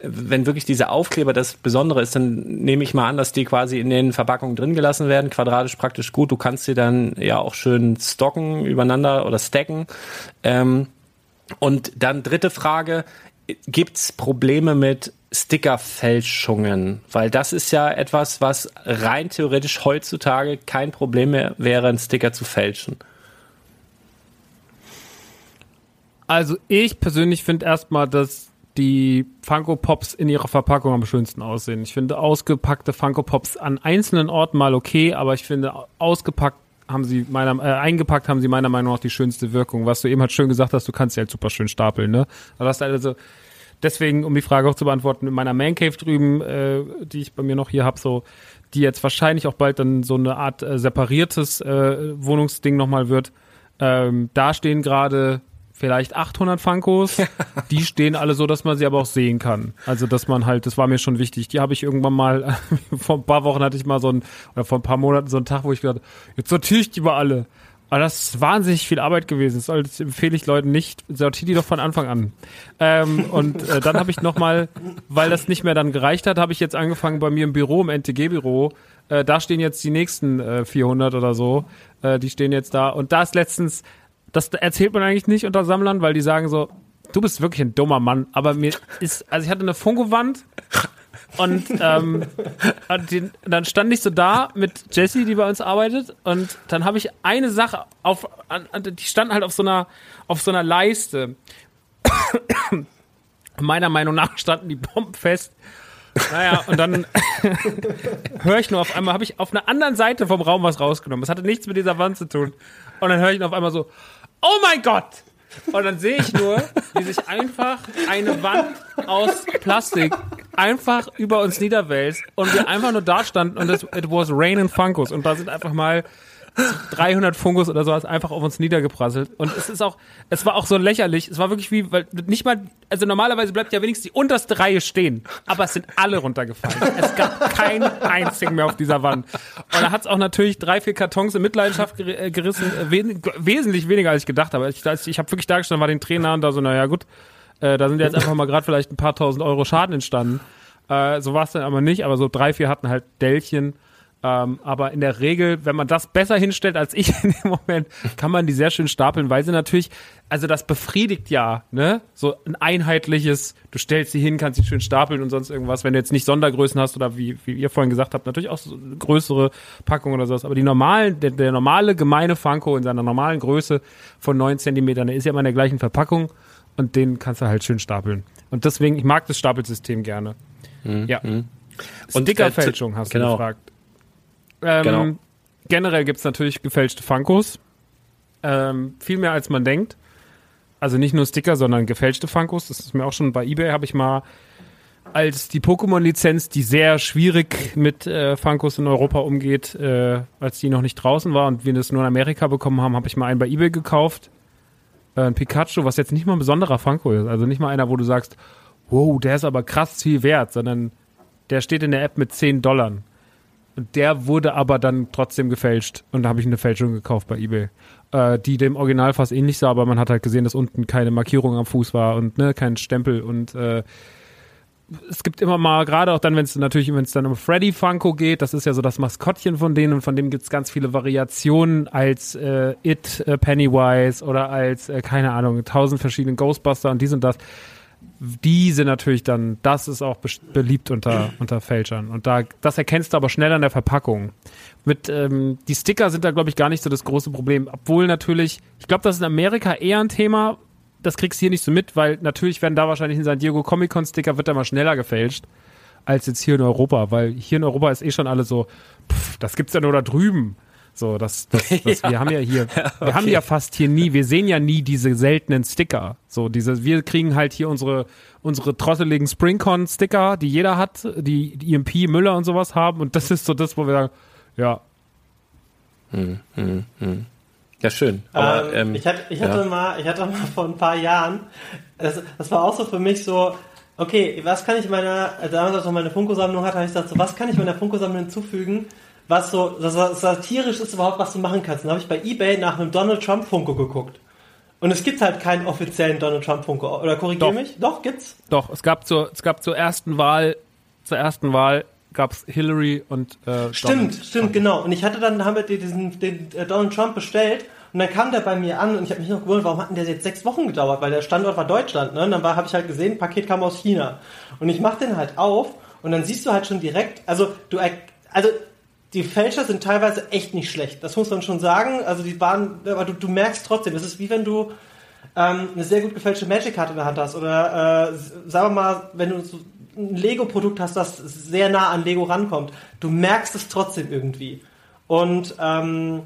wenn wirklich diese Aufkleber das Besondere ist, dann nehme ich mal an, dass die quasi in den Verpackungen drin gelassen werden, quadratisch praktisch gut. Du kannst sie dann ja auch schön stocken übereinander oder stacken. Ähm, und dann dritte Frage, gibt's Probleme mit Stickerfälschungen? Weil das ist ja etwas, was rein theoretisch heutzutage kein Problem mehr wäre, einen Sticker zu fälschen. Also ich persönlich finde erstmal, dass die Funko Pops in ihrer Verpackung am schönsten aussehen. Ich finde ausgepackte Funko Pops an einzelnen Orten mal okay, aber ich finde ausgepackt haben sie meiner äh, eingepackt haben sie meiner Meinung nach die schönste Wirkung. Was du eben halt schön gesagt hast, du kannst sie halt super schön stapeln, ne? Aber das also deswegen, um die Frage auch zu beantworten, in meiner Man Cave drüben, äh, die ich bei mir noch hier habe, so die jetzt wahrscheinlich auch bald dann so eine Art äh, separiertes äh, Wohnungsding nochmal wird. Ähm, da stehen gerade vielleicht 800 Funkos. die stehen alle so, dass man sie aber auch sehen kann. Also, dass man halt, das war mir schon wichtig. Die habe ich irgendwann mal, [LAUGHS] vor ein paar Wochen hatte ich mal so ein, oder vor ein paar Monaten so einen Tag, wo ich gedacht, jetzt sortiere ich die über alle. Aber das ist wahnsinnig viel Arbeit gewesen. Das empfehle ich Leuten nicht. Sortiere die doch von Anfang an. Ähm, und äh, dann habe ich nochmal, weil das nicht mehr dann gereicht hat, habe ich jetzt angefangen bei mir im Büro, im NTG-Büro. Äh, da stehen jetzt die nächsten äh, 400 oder so. Äh, die stehen jetzt da. Und da ist letztens, das erzählt man eigentlich nicht unter Sammlern, weil die sagen so, du bist wirklich ein dummer Mann. Aber mir ist, also ich hatte eine Funko-Wand und ähm, den, dann stand ich so da mit Jessie, die bei uns arbeitet, und dann habe ich eine Sache auf, an, die stand halt auf so einer, auf so einer Leiste. Meiner Meinung nach standen die Bomben fest. Naja, und dann [LAUGHS] höre ich nur auf einmal, habe ich auf einer anderen Seite vom Raum was rausgenommen. Das hatte nichts mit dieser Wand zu tun. Und dann höre ich auf einmal so, oh mein Gott! Und dann sehe ich nur, wie sich einfach eine Wand aus Plastik einfach über uns niederwälzt und wir einfach nur da standen und es it was raining Funkos und da sind einfach mal 300 Fungus oder sowas einfach auf uns niedergeprasselt. Und es ist auch, es war auch so lächerlich. Es war wirklich wie, weil nicht mal, also normalerweise bleibt ja wenigstens die unterste Reihe stehen. Aber es sind alle runtergefallen. Es gab keinen einzigen mehr auf dieser Wand. Und da hat es auch natürlich drei, vier Kartons in Mitleidenschaft äh, gerissen. Äh, Wes wesentlich weniger als ich gedacht habe. Ich, ich habe wirklich da gestanden, war den Trainer und da so, naja gut, äh, da sind jetzt einfach mal gerade vielleicht ein paar tausend Euro Schaden entstanden. Äh, so war es dann aber nicht, aber so drei, vier hatten halt Dellchen. Ähm, aber in der Regel, wenn man das besser hinstellt als ich [LAUGHS] in dem Moment, kann man die sehr schön stapeln, weil sie natürlich, also das befriedigt ja, ne? So ein einheitliches, du stellst sie hin, kannst sie schön stapeln und sonst irgendwas, wenn du jetzt nicht Sondergrößen hast oder wie, wie ihr vorhin gesagt habt, natürlich auch so größere Packungen oder sowas. Aber die normalen, der, der normale gemeine Funko in seiner normalen Größe von neun Zentimetern, der ist ja immer in der gleichen Verpackung und den kannst du halt schön stapeln. Und deswegen, ich mag das Stapelsystem gerne. Mhm. Ja. Mhm. Und Stickerfälschung hast genau. du gefragt. Ähm, genau. Generell gibt's natürlich gefälschte Funkos. Ähm, viel mehr als man denkt. Also nicht nur Sticker, sondern gefälschte Funkos. Das ist mir auch schon bei eBay, habe ich mal als die Pokémon-Lizenz, die sehr schwierig mit äh, Funkos in Europa umgeht, äh, als die noch nicht draußen war und wir das nur in Amerika bekommen haben, habe ich mal einen bei eBay gekauft. Äh, ein Pikachu, was jetzt nicht mal ein besonderer Funko ist. Also nicht mal einer, wo du sagst, wow, der ist aber krass viel wert, sondern der steht in der App mit 10 Dollar. Und der wurde aber dann trotzdem gefälscht. Und da habe ich eine Fälschung gekauft bei eBay. Äh, die dem Original fast ähnlich sah, aber man hat halt gesehen, dass unten keine Markierung am Fuß war und ne, kein Stempel und äh, es gibt immer mal, gerade auch dann, wenn es natürlich, wenn es dann um Freddy Funko geht, das ist ja so das Maskottchen von denen und von dem gibt's ganz viele Variationen als äh, It, äh, Pennywise oder als, äh, keine Ahnung, tausend verschiedene Ghostbuster und dies und das. Die sind natürlich dann, das ist auch beliebt unter, unter Fälschern. Und da, das erkennst du aber schnell an der Verpackung. Mit, ähm, die Sticker sind da, glaube ich, gar nicht so das große Problem. Obwohl natürlich, ich glaube, das ist in Amerika eher ein Thema, das kriegst du hier nicht so mit, weil natürlich werden da wahrscheinlich in San Diego Comic-Con-Sticker wird da mal schneller gefälscht als jetzt hier in Europa, weil hier in Europa ist eh schon alle so, pff, das gibt's ja nur da drüben. So, das, [LAUGHS] das, das ja. wir haben ja hier, wir okay. haben ja fast hier nie, wir sehen ja nie diese seltenen Sticker. So, diese, wir kriegen halt hier unsere, unsere trotteligen Springcon-Sticker, die jeder hat, die, die EMP, Müller und sowas haben. Und das ist so das, wo wir sagen, ja. Hm, hm, hm. Ja, schön. Aber, ähm, ähm, ich, hatte, ich, hatte ja. mal, ich hatte mal vor ein paar Jahren, das, das war auch so für mich so, okay, was kann ich meiner, damals als ich meine Funko-Sammlung hatte, habe ich gesagt, so, was kann ich meiner Funko-Sammlung hinzufügen, was so das satirisch ist überhaupt, was du machen kannst. Dann habe ich bei Ebay nach einem Donald Trump Funko geguckt. Und es gibt halt keinen offiziellen Donald Trump Funko. Oder korrigiere mich? Doch, gibt's? Doch, es gab zur, es gab zur ersten Wahl, zur ersten Wahl gab's Hillary und äh, Stimmt, Donald stimmt, Trump. genau. Und ich hatte dann, haben wir diesen den, äh, Donald Trump bestellt und dann kam der bei mir an und ich habe mich noch gewundert, warum hat denn der jetzt sechs Wochen gedauert? Weil der Standort war Deutschland, ne? Und dann habe ich halt gesehen, Paket kam aus China. Und ich mache den halt auf und dann siehst du halt schon direkt, also du, also die Fälscher sind teilweise echt nicht schlecht. Das muss man schon sagen. Also die waren, aber du, du merkst trotzdem, das ist wie wenn du ähm, eine sehr gut gefälschte Magic-Karte in der Hand hast. Oder äh, sagen wir mal, wenn du so ein Lego-Produkt hast, das sehr nah an Lego rankommt. Du merkst es trotzdem irgendwie. Und ähm,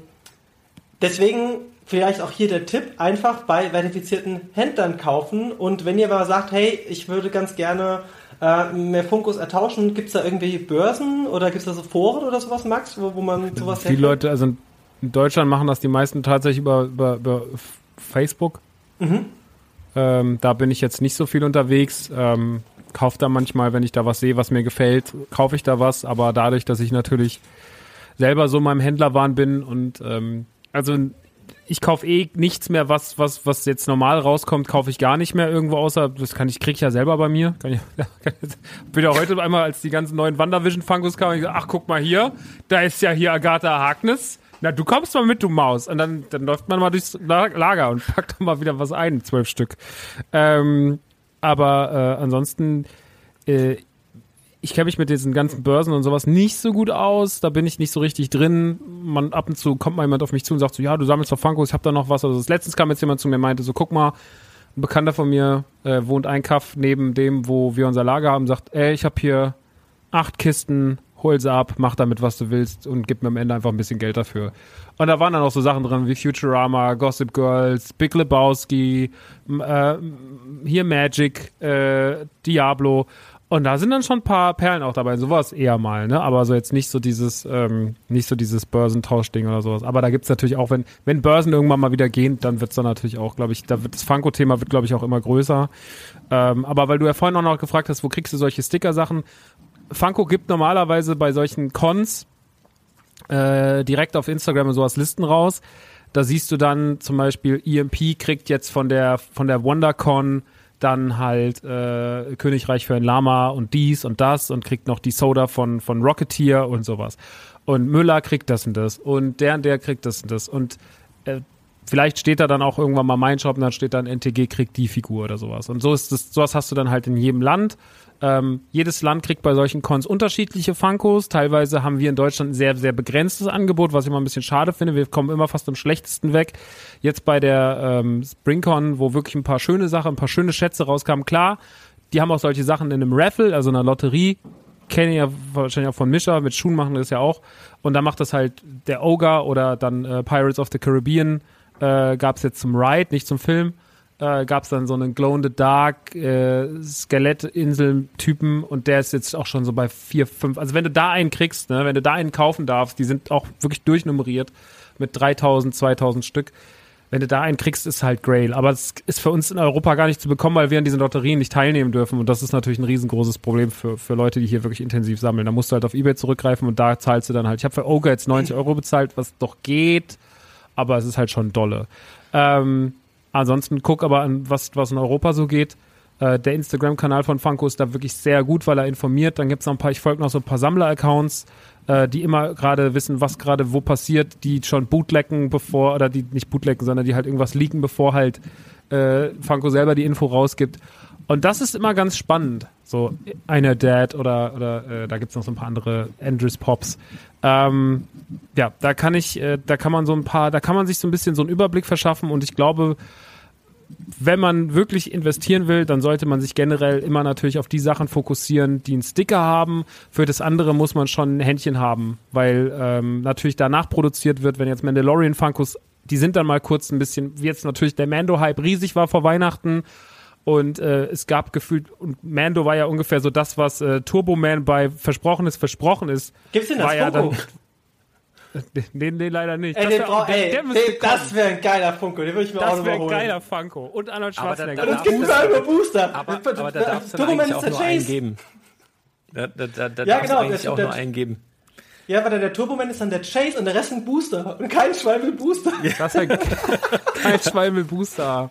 deswegen vielleicht auch hier der Tipp, einfach bei verifizierten Händlern kaufen. Und wenn ihr mal sagt, hey, ich würde ganz gerne äh, mehr Funkos ertauschen, gibt es da irgendwelche Börsen oder gibt es da so Foren oder sowas, Max, wo, wo man sowas Viele Leute, also in Deutschland machen das die meisten tatsächlich über, über, über Facebook. Mhm. Ähm, da bin ich jetzt nicht so viel unterwegs. Ähm, kaufe da manchmal, wenn ich da was sehe, was mir gefällt, kaufe ich da was. Aber dadurch, dass ich natürlich selber so in meinem Händlerwahn bin und ähm, also ich kaufe eh nichts mehr, was, was, was jetzt normal rauskommt, kaufe ich gar nicht mehr irgendwo außer, das kann ich, kriege ich ja selber bei mir. Kann ich, [LAUGHS] kann ich, bin ja heute einmal, als die ganzen neuen Wandervision Funkos kamen, ich gesagt, ach guck mal hier, da ist ja hier Agatha Harkness. Na, du kommst mal mit, du Maus. Und dann, dann läuft man mal durchs Lager und [LAUGHS] packt dann mal wieder was ein, zwölf Stück. Ähm, aber äh, ansonsten, äh, ich kenne mich mit diesen ganzen Börsen und sowas nicht so gut aus. Da bin ich nicht so richtig drin. Man ab und zu kommt mal jemand auf mich zu und sagt so, ja, du sammelst doch Funkos, ich habe da noch was. Also letztens kam jetzt jemand zu mir und meinte so, guck mal, ein Bekannter von mir äh, wohnt ein Kaff neben dem, wo wir unser Lager haben, sagt, ey, ich habe hier acht Kisten, hol sie ab, mach damit, was du willst und gib mir am Ende einfach ein bisschen Geld dafür. Und da waren dann auch so Sachen drin wie Futurama, Gossip Girls, Big Lebowski, äh, hier Magic, äh, Diablo. Und da sind dann schon ein paar Perlen auch dabei, sowas eher mal, ne? Aber so jetzt nicht so dieses, ähm, nicht so dieses Börsentauschding oder sowas. Aber da gibt's natürlich auch, wenn, wenn Börsen irgendwann mal wieder gehen, dann wird's dann natürlich auch, glaube ich, da wird das Funko-Thema wird, glaube ich, auch immer größer. Ähm, aber weil du ja vorhin auch noch gefragt hast, wo kriegst du solche Sticker-Sachen? Funko gibt normalerweise bei solchen Cons äh, direkt auf Instagram und sowas Listen raus. Da siehst du dann zum Beispiel EMP kriegt jetzt von der von der WonderCon dann halt äh, Königreich für ein Lama und dies und das und kriegt noch die Soda von, von Rocketeer und sowas. Und Müller kriegt das und das und der und der kriegt das und das. Und äh, vielleicht steht da dann auch irgendwann mal mein Shop und dann steht dann NTG kriegt die Figur oder sowas. Und so ist das, sowas hast du dann halt in jedem Land. Ähm, jedes Land kriegt bei solchen Cons unterschiedliche Funkos. Teilweise haben wir in Deutschland ein sehr, sehr begrenztes Angebot, was ich immer ein bisschen schade finde. Wir kommen immer fast am schlechtesten weg. Jetzt bei der ähm, SpringCon, wo wirklich ein paar schöne Sachen, ein paar schöne Schätze rauskamen. Klar, die haben auch solche Sachen in einem Raffle, also einer Lotterie. Kenne ja wahrscheinlich auch von Mischa, mit Schuhen machen das ja auch. Und da macht das halt der Ogre oder dann äh, Pirates of the Caribbean äh, gab es jetzt zum Ride, nicht zum Film äh, gab es dann so einen Glow in the Dark äh, Skelettinsel-Typen und der ist jetzt auch schon so bei vier, fünf. Also wenn du da einen kriegst, ne, wenn du da einen kaufen darfst, die sind auch wirklich durchnummeriert mit 3000, 2000 Stück. Wenn du da einen kriegst, ist halt Grail. Aber es ist für uns in Europa gar nicht zu bekommen, weil wir an diesen Lotterien nicht teilnehmen dürfen. Und das ist natürlich ein riesengroßes Problem für, für Leute, die hier wirklich intensiv sammeln. Da musst du halt auf Ebay zurückgreifen und da zahlst du dann halt. Ich habe für Ogre jetzt 90 Euro bezahlt, was doch geht, aber es ist halt schon dolle. Ähm, Ansonsten guck aber an, was, was in Europa so geht. Äh, der Instagram-Kanal von Funko ist da wirklich sehr gut, weil er informiert. Dann gibt's noch ein paar, ich folge noch so ein paar Sammler-Accounts, äh, die immer gerade wissen, was gerade wo passiert, die schon bootlecken, bevor, oder die nicht bootlecken, sondern die halt irgendwas leaken, bevor halt äh, Funko selber die Info rausgibt. Und das ist immer ganz spannend. So einer Dad oder, oder äh, da gibt's noch so ein paar andere Andrews Pops. Ähm, ja, da kann ich, äh, da kann man so ein paar, da kann man sich so ein bisschen so einen Überblick verschaffen und ich glaube, wenn man wirklich investieren will, dann sollte man sich generell immer natürlich auf die Sachen fokussieren, die einen Sticker haben. Für das andere muss man schon ein Händchen haben, weil ähm, natürlich danach produziert wird, wenn jetzt Mandalorian Funkos, die sind dann mal kurz ein bisschen, wie jetzt natürlich der Mando-Hype riesig war vor Weihnachten und äh, es gab gefühlt, und Mando war ja ungefähr so das, was äh, Turbo Man bei Versprochenes versprochen ist. Gibt's denn das ja Funko? dann, [LAUGHS] Nee, nee, leider nicht. Ey, Das den wär- brauch, der- ey, der müsste den, das kommen. wäre ein geiler Funko, den würde ich mir auch Das wäre ein geiler Funko. Und Arnold Aber da- Schwarzenegger. da Und es gibt überall nur Booster. Aber, aber da darfst du Turbo eigentlich Man auch ist nur der einen Chase. geben. Da, da, da, da Ja, darfst genau, du eigentlich auch nur einen geben. Ja, weil der Turboman ist dann der Chase und der Rest ein Booster. Und kein Schwein will Booster. Das ist ja [LAUGHS] kein Schwein mit Booster.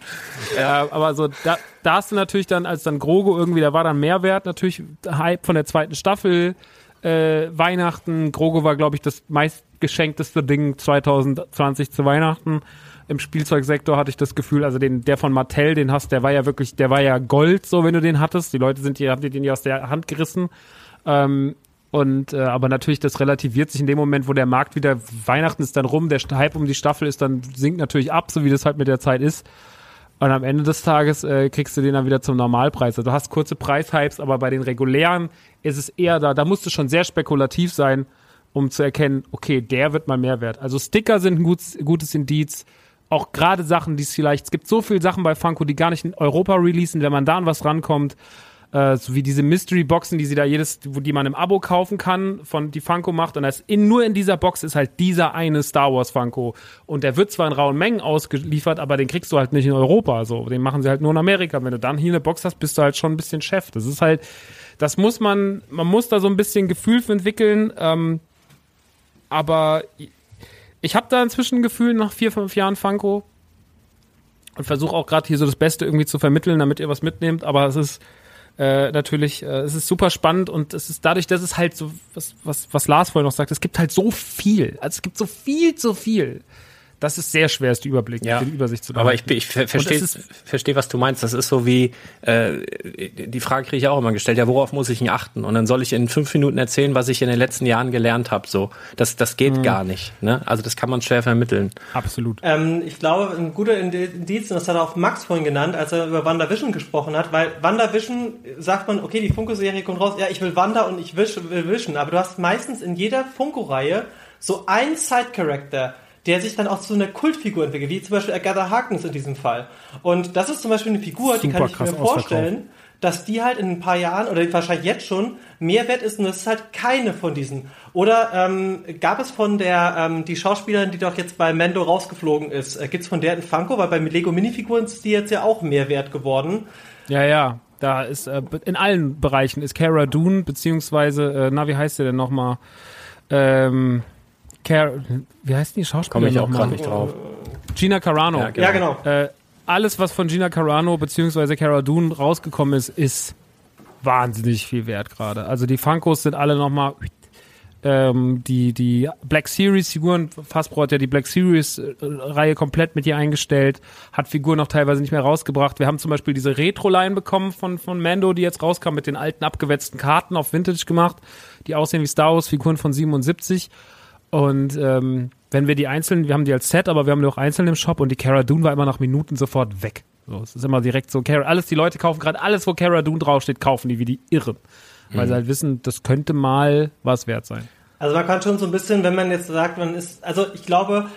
Ja, aber so, da, da hast du natürlich dann, als dann Grogo irgendwie, da war dann Mehrwert, natürlich Hype von der zweiten Staffel, äh, Weihnachten. Grogo war, glaube ich, das meistgeschenkteste Ding 2020 zu Weihnachten. Im Spielzeugsektor hatte ich das Gefühl, also den, der von Mattel, den hast, der war ja wirklich, der war ja Gold, so wenn du den hattest. Die Leute sind hier, haben dir den ja aus der Hand gerissen. Ähm, und äh, aber natürlich, das relativiert sich in dem Moment, wo der Markt wieder Weihnachten ist dann rum, der Hype um die Staffel ist dann sinkt natürlich ab, so wie das halt mit der Zeit ist. Und am Ende des Tages äh, kriegst du den dann wieder zum Normalpreis. Also du hast kurze Preishypes, aber bei den regulären ist es eher da, da musst du schon sehr spekulativ sein, um zu erkennen, okay, der wird mal mehr wert. Also Sticker sind ein gutes, gutes Indiz. Auch gerade Sachen, die es vielleicht, es gibt so viele Sachen bei Funko, die gar nicht in Europa releasen, wenn man da an was rankommt, äh, so wie diese Mystery Boxen, die sie da jedes, wo die man im Abo kaufen kann, von die Funko macht. Und das in, nur in dieser Box ist halt dieser eine Star Wars Funko. Und der wird zwar in rauen Mengen ausgeliefert, aber den kriegst du halt nicht in Europa. So, den machen sie halt nur in Amerika. Wenn du dann hier eine Box hast, bist du halt schon ein bisschen Chef. Das ist halt, das muss man, man muss da so ein bisschen Gefühl für entwickeln. Ähm, aber ich habe da inzwischen ein Gefühl nach vier, fünf Jahren Funko und versuche auch gerade hier so das Beste irgendwie zu vermitteln, damit ihr was mitnehmt. Aber es ist äh, natürlich, äh, es ist super spannend und es ist dadurch, dass es halt so, was, was, was Lars vorhin noch sagt, es gibt halt so viel. Also es gibt so viel zu viel. Das ist sehr schwer, ist die Überblick, Ja. die Übersicht zu Aber ich, behalten. ich verstehe, verstehe, was du meinst. Das ist so wie, äh, die Frage kriege ich auch immer gestellt, ja, worauf muss ich denn achten? Und dann soll ich in fünf Minuten erzählen, was ich in den letzten Jahren gelernt habe. So, das, das geht Mhm. gar nicht. Ne? Also das kann man schwer vermitteln. Absolut. Ähm, ich glaube, ein guter Indiz, und das hat auch Max vorhin genannt, als er über WandaVision gesprochen hat, weil WandaVision sagt man, okay, die Funko-Serie kommt raus, ja, ich will Wanda und ich will, will Vision, aber du hast meistens in jeder Funko-Reihe so einen Side-Character, der sich dann auch zu einer Kultfigur entwickelt, wie zum Beispiel Agatha Harkness in diesem Fall. Und das ist zum Beispiel eine Figur, die Super kann ich mir vorstellen, dass die halt in ein paar Jahren oder wahrscheinlich jetzt schon mehr wert ist und das ist halt keine von diesen. Oder ähm, gab es von der, ähm, die Schauspielerin, die doch jetzt bei Mando rausgeflogen ist, äh, gibt's von der ein Funko? Weil bei Lego Minifiguren ist die jetzt ja auch mehr wert geworden. Ja, ja. Da ist äh, in allen Bereichen ist Cara Dune, beziehungsweise, äh, na, wie heißt der denn nochmal? Ähm, Cara, wie heißt die Schauspielerin Komme ich auch noch gerade nicht drauf. Gina Carano. Ja, Genau. Ja, genau. Äh, alles, was von Gina Carano beziehungsweise Cara Dune rausgekommen ist, ist wahnsinnig viel wert gerade. Also die Funkos sind alle nochmal ähm, die, die Black Series Figuren, Hasbro hat ja die Black Series äh, Reihe komplett mit ihr eingestellt, hat Figuren noch teilweise nicht mehr rausgebracht. Wir haben zum Beispiel diese Retro-Line bekommen von, von Mando, die jetzt rauskam mit den alten abgewetzten Karten auf Vintage gemacht, die aussehen wie Star Wars Figuren von 77. Und ähm, wenn wir die einzelnen, wir haben die als Set, aber wir haben die auch einzeln im Shop und die Cara Dune war immer nach Minuten sofort weg. So, es ist immer direkt so, Cara, alles, die Leute kaufen gerade alles, wo Cara Dune draufsteht, kaufen die wie die Irren. Weil sie halt wissen, das könnte mal was wert sein. Also man kann schon so ein bisschen, wenn man jetzt sagt, man ist, also ich glaube,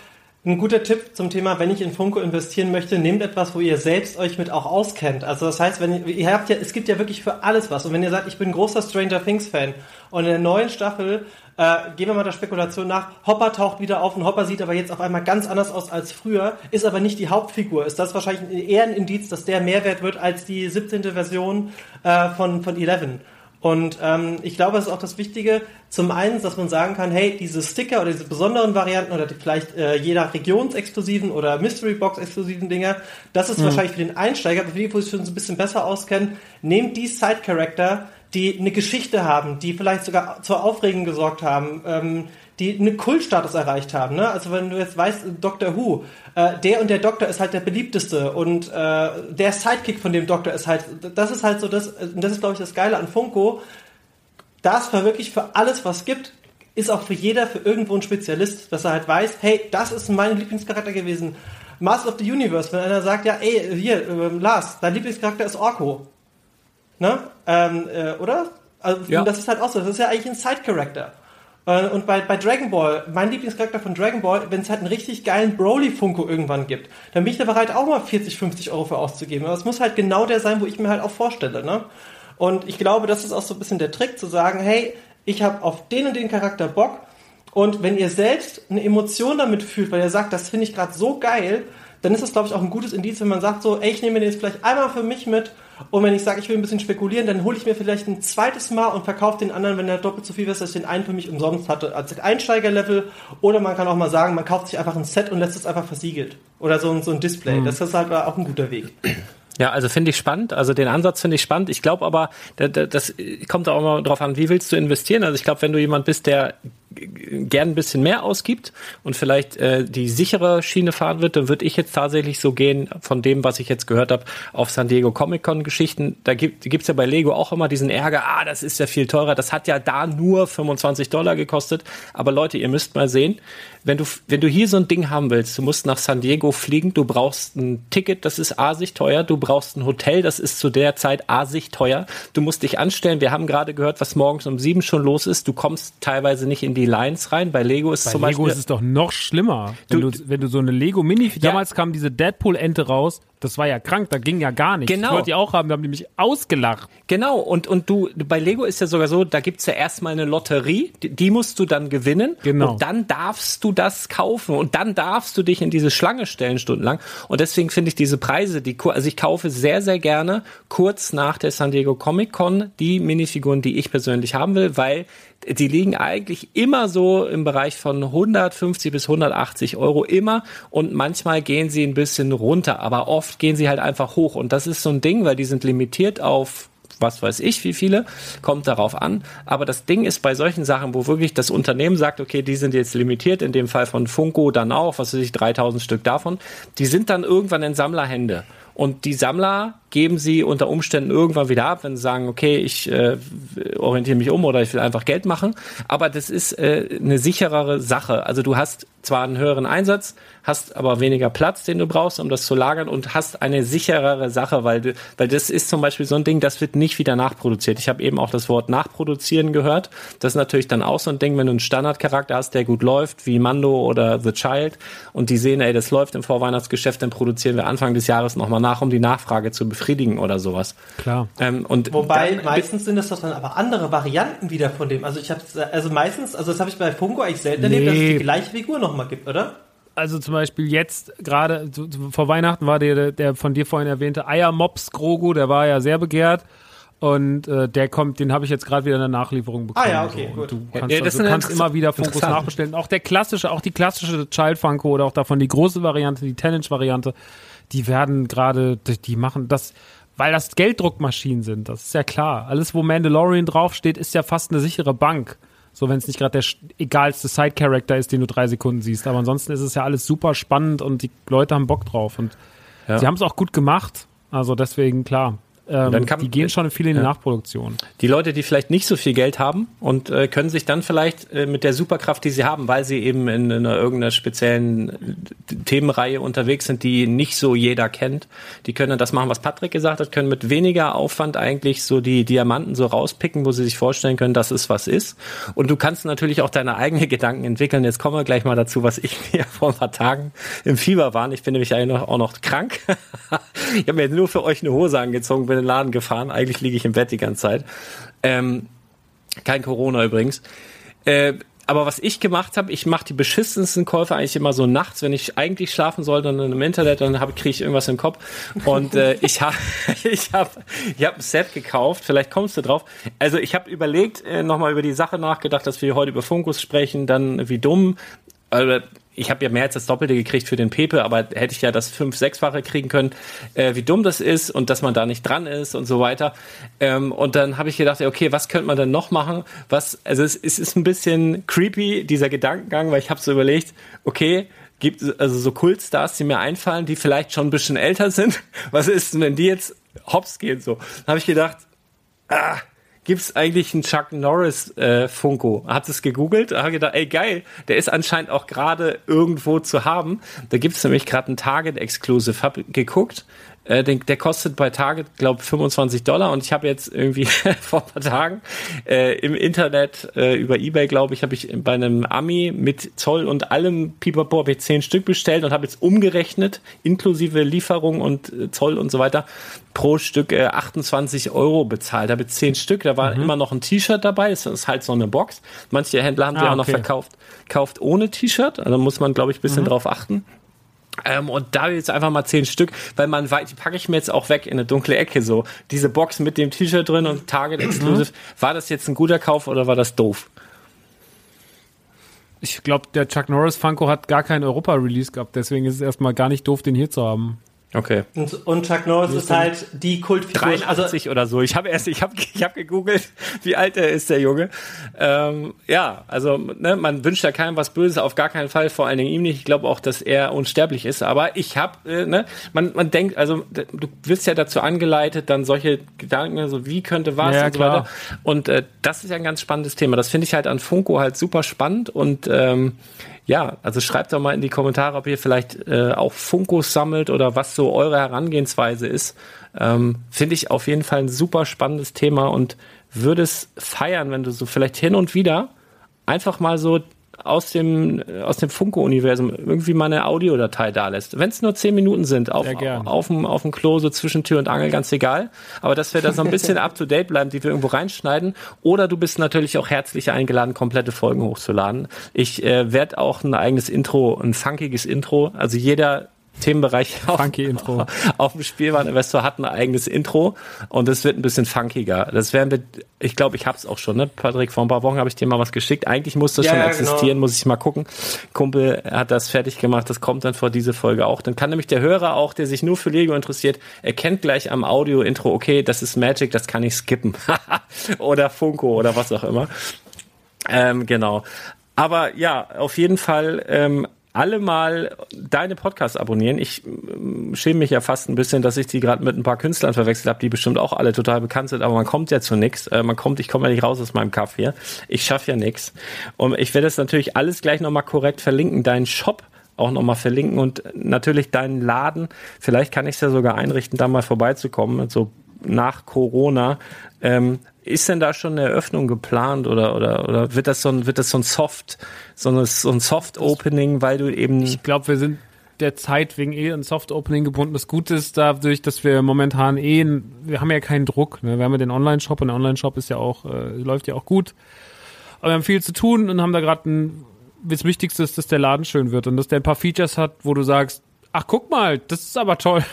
ein guter Tipp zum Thema, wenn ich in Funko investieren möchte, nehmt etwas, wo ihr selbst euch mit auch auskennt. Also das heißt, wenn ihr, ihr habt ja, es gibt ja wirklich für alles was. Und wenn ihr sagt, ich bin großer Stranger Things Fan und in der neuen Staffel äh, gehen wir mal der Spekulation nach, Hopper taucht wieder auf und Hopper sieht aber jetzt auf einmal ganz anders aus als früher, ist aber nicht die Hauptfigur. Ist das wahrscheinlich eher ein Indiz, dass der mehr wert wird als die 17. Version äh, von, von Eleven? Und ähm, ich glaube, das ist auch das Wichtige. Zum einen, dass man sagen kann, hey, diese Sticker oder diese besonderen Varianten oder die vielleicht äh, jeder regionsexklusiven oder Mystery Box exklusiven Dinger, das ist mhm. wahrscheinlich für den Einsteiger, für die, die sich schon ein bisschen besser auskennen, nehmt die Side Character, die eine Geschichte haben, die vielleicht sogar zur Aufregung gesorgt haben, ähm, die einen Kultstatus erreicht haben. Ne? Also wenn du jetzt weißt, Doctor Who, äh, der und der Doktor ist halt der beliebteste und äh, der Sidekick von dem Doktor ist halt, das ist halt so das, das ist glaube ich das Geile an Funko. Das war wirklich für alles, was gibt, ist auch für jeder, für irgendwo ein Spezialist, dass er halt weiß, hey, das ist mein Lieblingscharakter gewesen. Master of the Universe, wenn einer sagt, ja, ey, hier, äh, Lars, dein Lieblingscharakter ist Orko. Ne? Ähm, äh, oder? Also, ja. das ist halt auch so, das ist ja eigentlich ein Side-Character. Äh, und bei, bei Dragon Ball, mein Lieblingscharakter von Dragon Ball, wenn es halt einen richtig geilen Broly-Funko irgendwann gibt, dann bin ich da bereit, auch mal 40, 50 Euro für auszugeben. Aber es muss halt genau der sein, wo ich mir halt auch vorstelle. Ne? Und ich glaube, das ist auch so ein bisschen der Trick, zu sagen, hey, ich habe auf den und den Charakter Bock. Und wenn ihr selbst eine Emotion damit fühlt, weil ihr sagt, das finde ich gerade so geil, dann ist das, glaube ich, auch ein gutes Indiz, wenn man sagt so, ey, ich nehme den jetzt vielleicht einmal für mich mit und wenn ich sage, ich will ein bisschen spekulieren, dann hole ich mir vielleicht ein zweites Mal und verkaufe den anderen, wenn der doppelt so viel ist, dass ich den einen für mich umsonst hatte, als Einsteigerlevel. Oder man kann auch mal sagen, man kauft sich einfach ein Set und lässt es einfach versiegelt. Oder so, so ein Display. Mhm. Das ist halt auch ein guter Weg. Ja, also finde ich spannend. Also den Ansatz finde ich spannend. Ich glaube aber, das kommt auch immer drauf an, wie willst du investieren. Also ich glaube, wenn du jemand bist, der gern ein bisschen mehr ausgibt und vielleicht äh, die sichere Schiene fahren wird, dann würde ich jetzt tatsächlich so gehen von dem, was ich jetzt gehört habe, auf San Diego Comic Con Geschichten. Da gibt es ja bei Lego auch immer diesen Ärger, ah, das ist ja viel teurer. Das hat ja da nur 25 Dollar gekostet. Aber Leute, ihr müsst mal sehen, wenn du, wenn du hier so ein Ding haben willst, du musst nach San Diego fliegen, du brauchst ein Ticket, das ist asig teuer, du brauchst ein Hotel, das ist zu der Zeit asig teuer. Du musst dich anstellen. Wir haben gerade gehört, was morgens um sieben schon los ist. Du kommst teilweise nicht in die Lines rein. Bei Lego ist Bei zum Lego Beispiel. ist es doch noch schlimmer. Wenn du, wenn du so eine Lego Mini, ja. damals kam diese Deadpool-Ente raus, das war ja krank, da ging ja gar nichts. Genau. Ich wollte die auch haben, da haben die mich ausgelacht. Genau, und, und du, bei Lego ist ja sogar so, da gibt's ja erstmal eine Lotterie, die, die, musst du dann gewinnen. Genau. Und dann darfst du das kaufen und dann darfst du dich in diese Schlange stellen stundenlang. Und deswegen finde ich diese Preise, die, also ich kaufe sehr, sehr gerne kurz nach der San Diego Comic Con die Minifiguren, die ich persönlich haben will, weil die liegen eigentlich immer so im Bereich von 150 bis 180 Euro immer und manchmal gehen sie ein bisschen runter, aber oft gehen sie halt einfach hoch und das ist so ein Ding, weil die sind limitiert auf was weiß ich, wie viele, kommt darauf an. Aber das Ding ist bei solchen Sachen, wo wirklich das Unternehmen sagt, okay, die sind jetzt limitiert, in dem Fall von Funko dann auch, was weiß ich, 3000 Stück davon, die sind dann irgendwann in Sammlerhände. Und die Sammler geben sie unter Umständen irgendwann wieder ab, wenn sie sagen, okay, ich äh, orientiere mich um oder ich will einfach Geld machen. Aber das ist äh, eine sicherere Sache. Also du hast zwar einen höheren Einsatz, hast aber weniger Platz, den du brauchst, um das zu lagern und hast eine sicherere Sache, weil weil das ist zum Beispiel so ein Ding, das wird nicht wieder nachproduziert. Ich habe eben auch das Wort nachproduzieren gehört. Das ist natürlich dann auch so ein Ding, wenn du einen Standardcharakter hast, der gut läuft, wie Mando oder The Child, und die sehen, ey, das läuft im Vorweihnachtsgeschäft, dann produzieren wir Anfang des Jahres nochmal nach, um die Nachfrage zu befriedigen oder sowas. Klar. Ähm, und Wobei meistens sind das doch dann aber andere Varianten wieder von dem. Also ich habe also meistens, also das habe ich bei Funko eigentlich selten nee. erlebt, dass es die gleiche Figur nochmal gibt, oder? also zum Beispiel jetzt gerade vor Weihnachten war der, der von dir vorhin erwähnte Eiermops Grogu, der war ja sehr begehrt. Und äh, der kommt, den habe ich jetzt gerade wieder in der Nachlieferung bekommen. Ah ja, okay, so. gut. Du kannst, ja, also, du kannst immer wieder Funkos nachbestellen. Auch der klassische, auch die klassische Child Funko oder auch davon die große Variante, die 10-Inch-Variante, die werden gerade, die machen das, weil das Gelddruckmaschinen sind, das ist ja klar. Alles, wo Mandalorian draufsteht, ist ja fast eine sichere Bank. So, wenn es nicht gerade der egalste Side-Character ist, den du drei Sekunden siehst. Aber ansonsten ist es ja alles super spannend und die Leute haben Bock drauf. Und ja. sie haben es auch gut gemacht. Also deswegen, klar, ähm, dann kann, die gehen schon viel in die ja. Nachproduktion. Die Leute, die vielleicht nicht so viel Geld haben und äh, können sich dann vielleicht äh, mit der Superkraft, die sie haben, weil sie eben in, in einer, irgendeiner speziellen äh, Themenreihe unterwegs sind, die nicht so jeder kennt, die können dann das machen, was Patrick gesagt hat, können mit weniger Aufwand eigentlich so die Diamanten so rauspicken, wo sie sich vorstellen können, dass es was ist. Und du kannst natürlich auch deine eigenen Gedanken entwickeln. Jetzt kommen wir gleich mal dazu, was ich [LAUGHS] mir vor ein paar Tagen im Fieber war. Ich bin nämlich eigentlich auch noch krank. [LAUGHS] ich habe mir jetzt nur für euch eine Hose angezogen, in den Laden gefahren. Eigentlich liege ich im Bett die ganze Zeit. Ähm, kein Corona übrigens. Äh, aber was ich gemacht habe, ich mache die beschissensten Käufe eigentlich immer so nachts, wenn ich eigentlich schlafen sollte und im Internet, dann kriege ich irgendwas im Kopf. Und äh, [LAUGHS] ich habe [LAUGHS] ich hab, ich hab ein Set gekauft, vielleicht kommst du drauf. Also ich habe überlegt, äh, nochmal über die Sache nachgedacht, dass wir heute über Funkus sprechen, dann wie dumm. Also, ich habe ja mehr als das Doppelte gekriegt für den Pepe, aber hätte ich ja das fünf, sechsfache kriegen können, äh, wie dumm das ist und dass man da nicht dran ist und so weiter. Ähm, und dann habe ich gedacht, okay, was könnte man denn noch machen? Was, also es, es ist ein bisschen creepy, dieser Gedankengang, weil ich habe so überlegt, okay, gibt also so Kultstars, die mir einfallen, die vielleicht schon ein bisschen älter sind. [LAUGHS] Was ist denn, wenn die jetzt hops gehen so? Habe ich gedacht, ah, gibt es eigentlich einen Chuck Norris äh, Funko? Hat es gegoogelt, hat gedacht, ey geil, der ist anscheinend auch gerade irgendwo zu haben. Da gibt es nämlich gerade einen Target Exclusive. Hab geguckt, äh, den, der kostet bei Target, glaube 25 Dollar und ich habe jetzt irgendwie [LAUGHS] vor ein paar Tagen äh, im Internet äh, über Ebay, glaube ich, habe ich bei einem Ami mit Zoll und allem Pipapo habe ich 10 Stück bestellt und habe jetzt umgerechnet, inklusive Lieferung und äh, Zoll und so weiter, pro Stück äh, 28 Euro bezahlt. Habe ich 10 Stück, da war mhm. immer noch ein T-Shirt dabei, das ist halt so eine Box. Manche Händler haben ah, die auch okay. noch verkauft, kauft ohne T-Shirt, also muss man, glaube ich, ein bisschen mhm. drauf achten. Ähm, und da jetzt einfach mal zehn Stück, weil man weiß, die packe ich mir jetzt auch weg in eine dunkle Ecke so. Diese Box mit dem T-Shirt drin und Target Exclusive. Mhm. War das jetzt ein guter Kauf oder war das doof? Ich glaube, der Chuck Norris Funko hat gar keinen Europa-Release gehabt, deswegen ist es erstmal gar nicht doof, den hier zu haben. Okay. Und, und Chuck Norris ist halt die Kultfigur. 83 also, oder so. Ich habe erst, ich habe, ich habe gegoogelt, wie alt er ist, der Junge. Ähm, ja, also ne, man wünscht ja keinem was Böses, auf gar keinen Fall, vor allen Dingen ihm nicht. Ich glaube auch, dass er unsterblich ist. Aber ich habe, äh, ne, man, man denkt, also du wirst ja dazu angeleitet, dann solche Gedanken, so wie könnte was ja, und so weiter. Und äh, das ist ja ein ganz spannendes Thema. Das finde ich halt an Funko halt super spannend und ähm, ja, also schreibt doch mal in die Kommentare, ob ihr vielleicht äh, auch Funkos sammelt oder was so eure Herangehensweise ist. Ähm, Finde ich auf jeden Fall ein super spannendes Thema und würde es feiern, wenn du so vielleicht hin und wieder einfach mal so aus dem, aus dem Funke-Universum irgendwie mal eine Audiodatei da lässt. Wenn es nur zehn Minuten sind, auf, auf, dem, auf dem Klo, so zwischen Tür und Angel, ganz egal. Aber dass wir da so ein bisschen [LAUGHS] up to date bleiben, die wir irgendwo reinschneiden. Oder du bist natürlich auch herzlich eingeladen, komplette Folgen hochzuladen. Ich äh, werde auch ein eigenes Intro, ein funkiges Intro. Also jeder Themenbereich [LAUGHS] auf, Intro. auf dem Spielwareninvestor hat ein eigenes Intro und es wird ein bisschen funkiger. Das werden wir, ich glaube, ich habe es auch schon, ne? Patrick, vor ein paar Wochen habe ich dir mal was geschickt. Eigentlich muss das ja, schon ja, existieren, genau. muss ich mal gucken. Kumpel hat das fertig gemacht, das kommt dann vor diese Folge auch. Dann kann nämlich der Hörer auch, der sich nur für Lego interessiert, erkennt gleich am Audio-Intro, okay, das ist Magic, das kann ich skippen. [LAUGHS] oder Funko oder was auch immer. Ähm, genau. Aber ja, auf jeden Fall ähm, alle mal deine Podcasts abonnieren. Ich äh, schäme mich ja fast ein bisschen, dass ich die gerade mit ein paar Künstlern verwechselt habe, die bestimmt auch alle total bekannt sind, aber man kommt ja zu nichts. Äh, man kommt, ich komme ja nicht raus aus meinem Kaff hier. Ich schaffe ja nichts. Und ich werde das natürlich alles gleich nochmal korrekt verlinken. Deinen Shop auch nochmal verlinken und natürlich deinen Laden. Vielleicht kann ich es ja sogar einrichten, da mal vorbeizukommen, so nach Corona. Ähm, ist denn da schon eine Eröffnung geplant oder, oder, oder wird das so ein, wird das so ein Soft, so, eine, so ein Soft-Opening, weil du eben. Ich glaube, wir sind der Zeit wegen eh ein Soft-Opening gebunden. Das Gute ist dadurch, dass wir momentan eh, wir haben ja keinen Druck. Ne? Wir haben ja den Online-Shop und der Online-Shop ist ja auch, äh, läuft ja auch gut. Aber wir haben viel zu tun und haben da gerade ein, das Wichtigste ist, dass der Laden schön wird und dass der ein paar Features hat, wo du sagst, ach guck mal, das ist aber toll,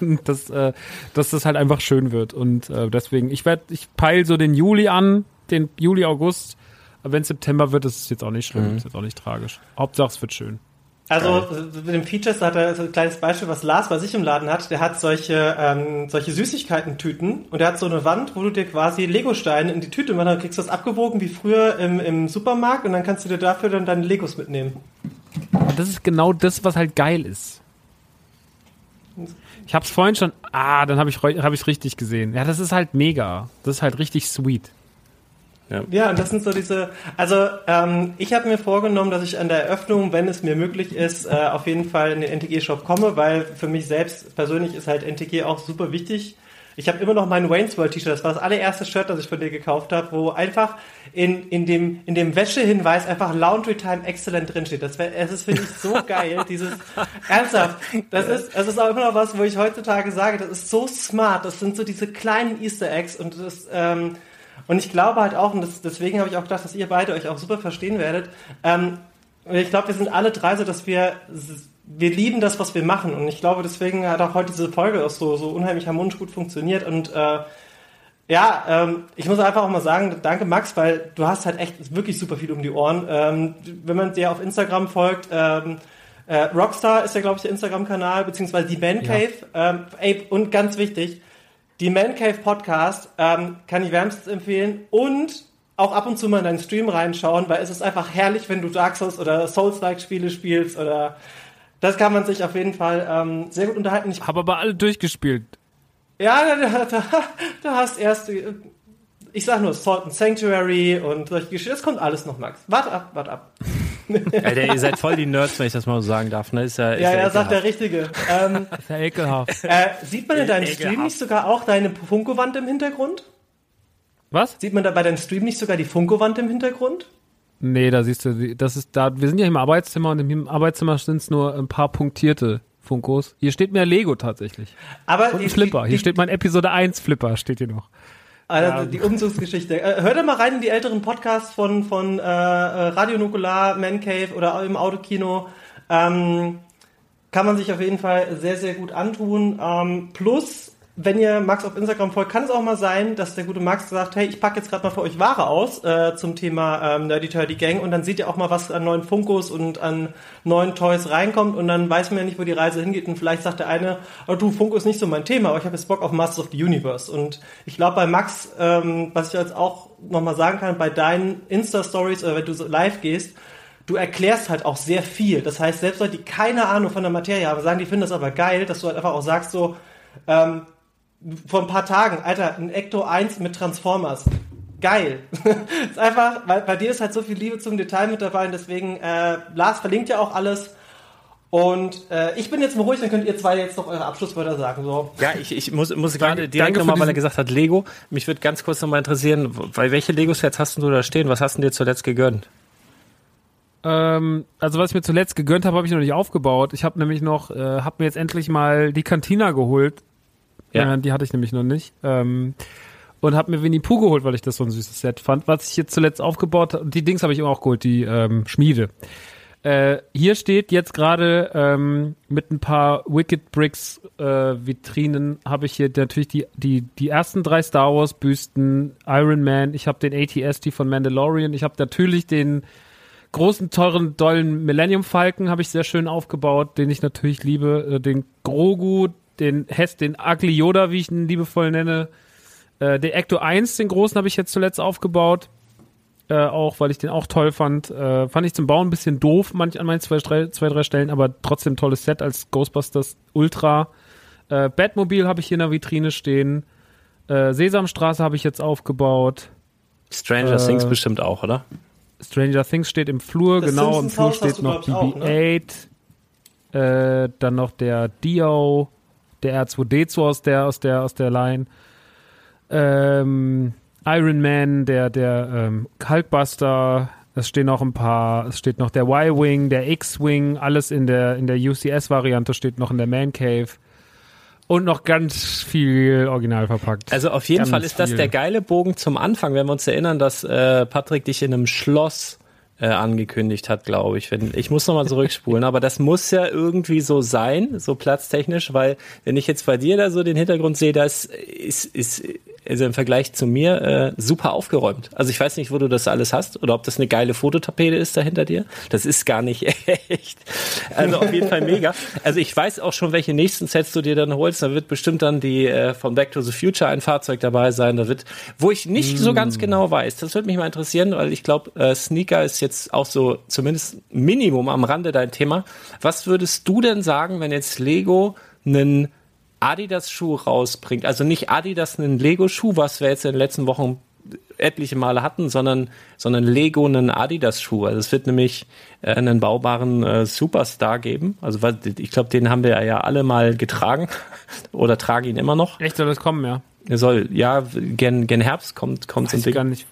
[LAUGHS] dass, äh, dass das halt einfach schön wird. Und äh, deswegen, ich werde, ich peile so den Juli an, den Juli, August. Aber wenn September wird, ist es jetzt auch nicht schlimm, mhm. ist jetzt auch nicht tragisch. Hauptsache es wird schön. Also mit den Features da hat er so ein kleines Beispiel, was Lars bei sich im Laden hat. Der hat solche ähm, solche Süßigkeiten-Tüten und der hat so eine Wand, wo du dir quasi Lego-Steine in die Tüte machst, dann kriegst du das abgewogen wie früher im, im Supermarkt und dann kannst du dir dafür dann deine Legos mitnehmen. Das ist genau das, was halt geil ist. Ich hab's vorhin schon, ah, dann habe ich hab ich's richtig gesehen. Ja, das ist halt mega. Das ist halt richtig sweet. Ja. ja, und das sind so diese, also ähm, ich habe mir vorgenommen, dass ich an der Eröffnung, wenn es mir möglich ist, äh, auf jeden Fall in den NTG-Shop komme, weil für mich selbst persönlich ist halt NTG auch super wichtig. Ich habe immer noch mein Wayne's World T-Shirt. Das war das allererste Shirt, das ich von dir gekauft habe, wo einfach in, in dem, in dem Wäschehinweis einfach Laundry Time Excellent drinsteht. Das, wär, das ist, finde ich, so [LAUGHS] geil. Dieses, ernsthaft. Das ist, das ist auch immer noch was, wo ich heutzutage sage, das ist so smart. Das sind so diese kleinen Easter Eggs und das, ähm, Und ich glaube halt auch, und das, deswegen habe ich auch gedacht, dass ihr beide euch auch super verstehen werdet. Ähm, ich glaube, wir sind alle drei so, dass wir wir lieben das, was wir machen. Und ich glaube, deswegen hat auch heute diese Folge auch so, so unheimlich harmonisch gut funktioniert. Und äh, ja, ähm, ich muss einfach auch mal sagen, danke Max, weil du hast halt echt wirklich super viel um die Ohren. Ähm, wenn man dir auf Instagram folgt, ähm, äh, Rockstar ist ja, glaube ich, der Instagram-Kanal, beziehungsweise die Man Cave. Ja. Ähm, ey, und ganz wichtig, die Man Cave Podcast ähm, kann ich wärmstens empfehlen und auch ab und zu mal in deinen Stream reinschauen, weil es ist einfach herrlich, wenn du Dark Souls oder Souls-like-Spiele spielst oder das kann man sich auf jeden Fall ähm, sehr gut unterhalten. Ich habe aber alle durchgespielt. Ja, da, da, da hast erst, ich sag nur Salt and Sanctuary und solche Geschichten. Das kommt alles noch, Max. Warte ab, warte ab. [LAUGHS] Alter, ihr seid voll die Nerds, wenn ich das mal so sagen darf. Ne? Ist ja, ist ja, ja, ja sagt der Richtige. Ähm, [LAUGHS] ist ja ekelhaft. Äh, sieht man in deinem Stream nicht sogar auch deine Funko-Wand im Hintergrund? Was? Sieht man da bei deinem Stream nicht sogar die Funko-Wand im Hintergrund? Nee, da siehst du, das ist da, wir sind ja im Arbeitszimmer und im Arbeitszimmer sind es nur ein paar punktierte Funkos. Hier steht mehr Lego tatsächlich. Aber und ein Flipper. Die, hier steht mein Episode 1 Flipper, steht hier noch. Also die Umzugsgeschichte. Äh, hört doch mal rein in die älteren Podcasts von, von äh, äh, Radio Nukular, Man Cave oder im Autokino. Ähm, kann man sich auf jeden Fall sehr, sehr gut antun. Ähm, plus wenn ihr Max auf Instagram folgt, kann es auch mal sein, dass der gute Max sagt, hey, ich packe jetzt gerade mal für euch Ware aus äh, zum Thema ähm, Nerdy Turdy Gang. Und dann seht ihr auch mal, was an neuen Funkos und an neuen Toys reinkommt. Und dann weiß man ja nicht, wo die Reise hingeht. Und vielleicht sagt der eine, oh, du, Funko ist nicht so mein Thema, aber ich habe jetzt Bock auf Masters of the Universe. Und ich glaube bei Max, ähm, was ich jetzt auch nochmal sagen kann, bei deinen Insta-Stories oder wenn du so live gehst, du erklärst halt auch sehr viel. Das heißt, selbst Leute, die keine Ahnung von der Materie haben, sagen, die finden das aber geil, dass du halt einfach auch sagst so, ähm, vor ein paar Tagen, Alter, ein Ecto 1 mit Transformers. Geil. [LAUGHS] ist einfach, weil bei dir ist halt so viel Liebe zum Detail mit dabei und deswegen, äh, Lars verlinkt ja auch alles. Und äh, ich bin jetzt mal ruhig, dann könnt ihr zwei jetzt noch eure Abschlusswörter sagen. So. Ja, ich, ich muss, muss gerade direkt nochmal, weil er gesagt hat Lego. Mich würde ganz kurz nochmal interessieren, weil welche Lego-Sets hast du da stehen? Was hast du dir zuletzt gegönnt? Ähm, also was ich mir zuletzt gegönnt habe, habe ich noch nicht aufgebaut. Ich habe nämlich noch, äh, habe mir jetzt endlich mal die Cantina geholt ja. Äh, die hatte ich nämlich noch nicht. Ähm, und habe mir Winnie Pooh geholt, weil ich das so ein süßes Set fand. Was ich jetzt zuletzt aufgebaut habe, die Dings habe ich immer auch geholt, die ähm, Schmiede. Äh, hier steht jetzt gerade ähm, mit ein paar Wicked Bricks äh, Vitrinen habe ich hier natürlich die, die, die ersten drei Star Wars Büsten, Iron Man, ich habe den ATST von Mandalorian, ich habe natürlich den großen, teuren, dollen Millennium Falcon habe ich sehr schön aufgebaut, den ich natürlich liebe, äh, den Grogu, den Hess, den Ugly Yoda, wie ich ihn liebevoll nenne. Äh, den Ecto 1, den großen, habe ich jetzt zuletzt aufgebaut. Äh, auch, weil ich den auch toll fand. Äh, fand ich zum Bauen ein bisschen doof manch, an meinen zwei, drei, zwei, drei Stellen, aber trotzdem tolles Set als Ghostbusters Ultra. Äh, Batmobil habe ich hier in der Vitrine stehen. Äh, Sesamstraße habe ich jetzt aufgebaut. Stranger äh, Things bestimmt auch, oder? Stranger Things steht im Flur, das genau, im Flur steht noch BB-8. Ne? Äh, dann noch der Dio, der R2D2 aus der, aus der, aus der Line. Ähm, Iron Man, der, der ähm, Hulkbuster, es stehen noch ein paar, es steht noch der Y-Wing, der X-Wing, alles in der, in der UCS-Variante steht noch in der Man Cave. Und noch ganz viel original verpackt. Also auf jeden ganz Fall ist viel. das der geile Bogen zum Anfang, wenn wir uns erinnern, dass äh, Patrick dich in einem Schloss äh, angekündigt hat, glaube ich. Wenn, ich muss nochmal zurückspulen, aber das muss ja irgendwie so sein, so platztechnisch, weil wenn ich jetzt bei dir da so den Hintergrund sehe, das ist, ist also im Vergleich zu mir äh, super aufgeräumt. Also ich weiß nicht, wo du das alles hast oder ob das eine geile Fototapete ist da hinter dir. Das ist gar nicht [LAUGHS] echt. Also auf jeden Fall mega. Also ich weiß auch schon, welche nächsten Sets du dir dann holst. Da wird bestimmt dann die äh, von Back to the Future ein Fahrzeug dabei sein. Da wird, wo ich nicht so ganz mm. genau weiß. Das würde mich mal interessieren, weil ich glaube, äh, Sneaker ist jetzt auch so zumindest Minimum am Rande dein Thema. Was würdest du denn sagen, wenn jetzt Lego einen Adidas-Schuh rausbringt, also nicht Adidas einen Lego-Schuh, was wir jetzt in den letzten Wochen etliche Male hatten, sondern, sondern Lego einen Adidas-Schuh. Also es wird nämlich äh, einen baubaren äh, Superstar geben. Also ich glaube, den haben wir ja alle mal getragen [LAUGHS] oder tragen ihn immer noch. Echt soll das kommen, ja? Er soll, ja, gen, gen Herbst kommt, kommt Weiß ich gar nicht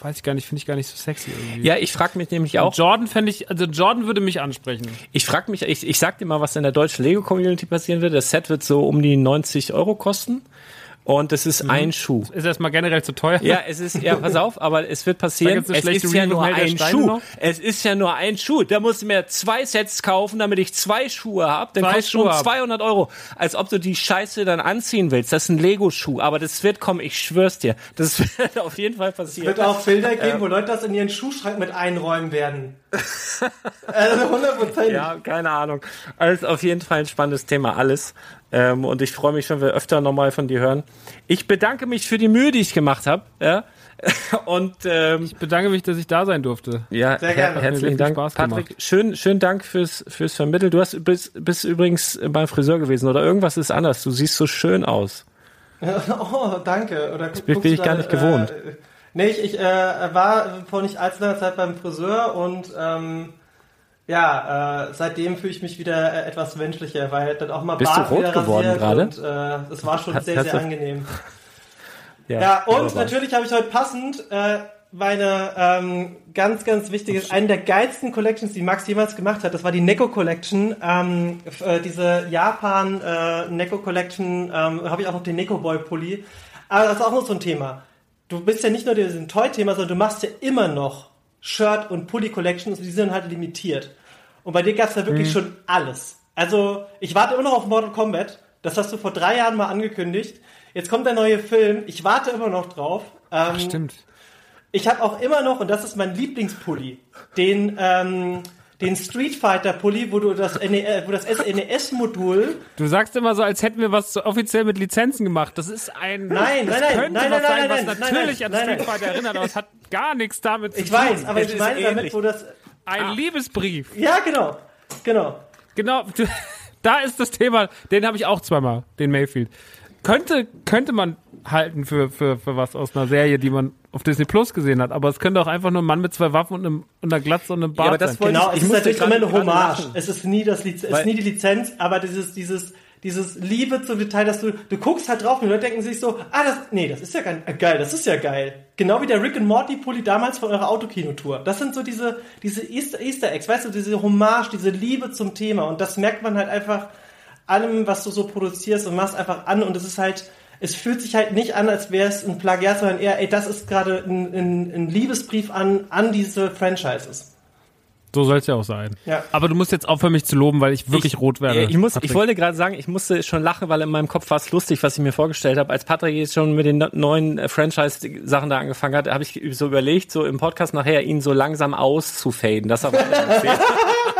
weiß ich gar nicht, finde ich gar nicht so sexy irgendwie. Ja, ich frage mich nämlich auch. Und Jordan fände ich, also Jordan würde mich ansprechen. Ich frage mich, ich, ich sag dir mal, was in der deutschen Lego-Community passieren wird. Das Set wird so um die 90 Euro kosten. Und das ist ein Schuh. Ist erstmal generell zu teuer. Ja, es ist, ja, pass auf, aber es wird [LAUGHS] passieren. Es ist ja nur ein Steine Schuh. noch? Es ist ja nur ein Schuh. Da musst du mir zwei Sets kaufen, damit ich zwei Schuhe habe. Dann Zwei kostet Schuhe schon hab. 200 Euro. Als ob du die Scheiße dann anziehen willst. Das ist ein Lego-Schuh. Aber das wird kommen, ich schwör's dir. Das [LAUGHS] wird auf jeden Fall Es passieren. wird auch Bilder geben, wo Leute das in ihren Schuhschrank mit einräumen werden. also hundertprozentig. Ja, keine Ahnung. Also auf jeden Fall ein spannendes Thema, alles. Ähm, und ich freue mich, wenn wir öfter nochmal von dir hören. Ich bedanke mich für die Mühe, die ich gemacht habe. Ja? [LAUGHS] Und ähm, Ich bedanke mich, dass ich da sein durfte. ja, Sehr gerne. her herzlichen Dank, Spaß Patrick. gemacht. Schön, schönen Dank fürs fürs Vermitteln. Du hast bist, bist übrigens beim Friseur gewesen oder irgendwas ist anders. Du siehst so schön aus. [LAUGHS] Oh, danke. Oder gu- bin ich gar nicht äh, gewohnt. nee, ich, ich äh, war vor nicht allzu langer Zeit beim Friseur und ähm, ja, äh, seitdem fühle ich mich wieder äh, etwas menschlicher, weil dann auch mal Bist du Bart rot wieder geworden gerade? Und äh, das war schon Hat- sehr, sehr du- angenehm. [LAUGHS] Ja, und wunderbar. natürlich habe ich heute passend äh, meine ähm, ganz, ganz wichtige, eine der geilsten Collections, die Max jemals gemacht hat. Das war die Neko Collection. Ähm, äh, diese Japan äh, Neko Collection ähm, habe ich auch noch den Neko Boy Pulli. Aber das ist auch noch so ein Thema. Du bist ja nicht nur diesen Toy-Thema, sondern du machst ja immer noch Shirt und Pulli Collections und die sind halt limitiert. Und bei dir gab's da wirklich schon alles. Also, ich warte immer noch auf Mortal Kombat. Das hast du vor drei Jahren mal angekündigt. Jetzt kommt der neue Film. Ich warte immer noch drauf. Ähm, Stimmt. ich habe auch immer noch, und das ist mein Lieblingspulli, den, ähm, den Street Fighter Pulli, wo du das, NE, äh, wo das NES-Modul Du sagst immer so, als hätten wir was offiziell mit Lizenzen gemacht. Das ist ein. Nein, nein, nein, nein, was nein, sein, nein, was nein, natürlich nein, an nein, Street nein. Fighter erinnert, aber es hat gar nichts damit zu Ich tun. weiß, aber Es ich meine damit, wo das. Ein Liebesbrief. Ja, genau. Genau. Genau, [LAUGHS] da ist das Thema. Den habe ich auch zweimal, den Mayfield. Könnte, könnte man halten für, für, für was aus einer Serie, die man auf Disney Plus gesehen hat, aber es könnte auch einfach nur ein Mann mit zwei Waffen und, einem, und einer Glatze und einem Bart aber das sein. Genau, ich- es ist natürlich immer eine Hommage. Es ist nie das Liz es ist nie die Lizenz, aber dieses, dieses, dieses Liebe zum Detail, dass du, du guckst halt drauf und die Leute denken sich so, ah, das, nee, das ist ja geil, äh, geil, das ist ja geil. Genau wie der Rick and Morty Pulli damals von eurer Autokinotour. Das sind so diese, diese Easter, Easter Eggs, weißt du, diese Hommage, diese Liebe zum Thema und das merkt man halt einfach allem, was du so produzierst und machst einfach an und es ist halt, es fühlt sich halt nicht an, als wäre es ein Plagiat, sondern eher, ey, das ist gerade ein, ein, ein Liebesbrief an, an diese Franchises. So soll es ja auch sein. Ja. Aber du musst jetzt aufhören, mich zu loben, weil ich wirklich ich, rot werde. Ich, muss, ich wollte gerade sagen, ich musste schon lachen, weil in meinem Kopf war es lustig, was ich mir vorgestellt habe. Als Patrick jetzt schon mit den neuen äh, Franchise-Sachen da angefangen hat, habe ich so überlegt, so im Podcast nachher ihn so langsam auszufaden. Das aber [LAUGHS]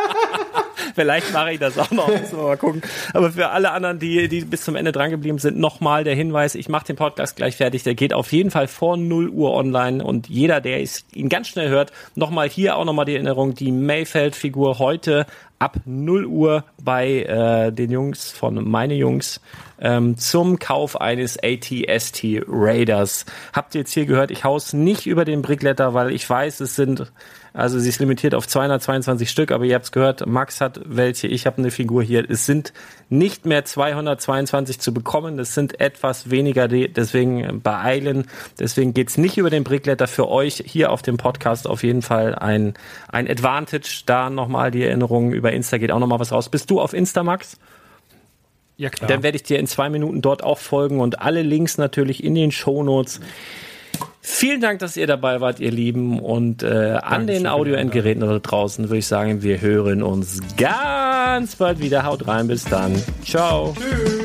Vielleicht mache ich das auch noch, [LAUGHS] müssen wir mal gucken. Aber für alle anderen, die, die bis zum Ende drangeblieben sind, nochmal der Hinweis, ich mache den Podcast gleich fertig. Der geht auf jeden Fall vor 0 Uhr online und jeder, der ihn ganz schnell hört, nochmal hier auch nochmal die Erinnerung, die Mayfeld-Figur heute ab 0 Uhr bei äh, den Jungs von Meine Jungs ähm, zum Kauf eines ATST Raiders. Habt ihr jetzt hier gehört, ich hau's nicht über den Brickletter, weil ich weiß, es sind, also sie ist limitiert auf 222 Stück, aber ihr habt's gehört, Max hat welche, ich habe eine Figur hier. Es sind nicht mehr 222 zu bekommen, es sind etwas weniger, deswegen beeilen. Deswegen geht's nicht über den Brickletter für euch hier auf dem Podcast auf jeden Fall ein, ein Advantage. Da nochmal die Erinnerung über Insta geht auch nochmal was raus. Bist du auf Insta, Max? Ja, klar. Dann werde ich dir in zwei Minuten dort auch folgen und alle Links natürlich in den Shownotes. Vielen Dank, dass ihr dabei wart, ihr Lieben. Und äh, an den Audioendgeräten da draußen würde ich sagen, wir hören uns ganz bald wieder. Haut rein, bis dann. Ciao. Tschüss.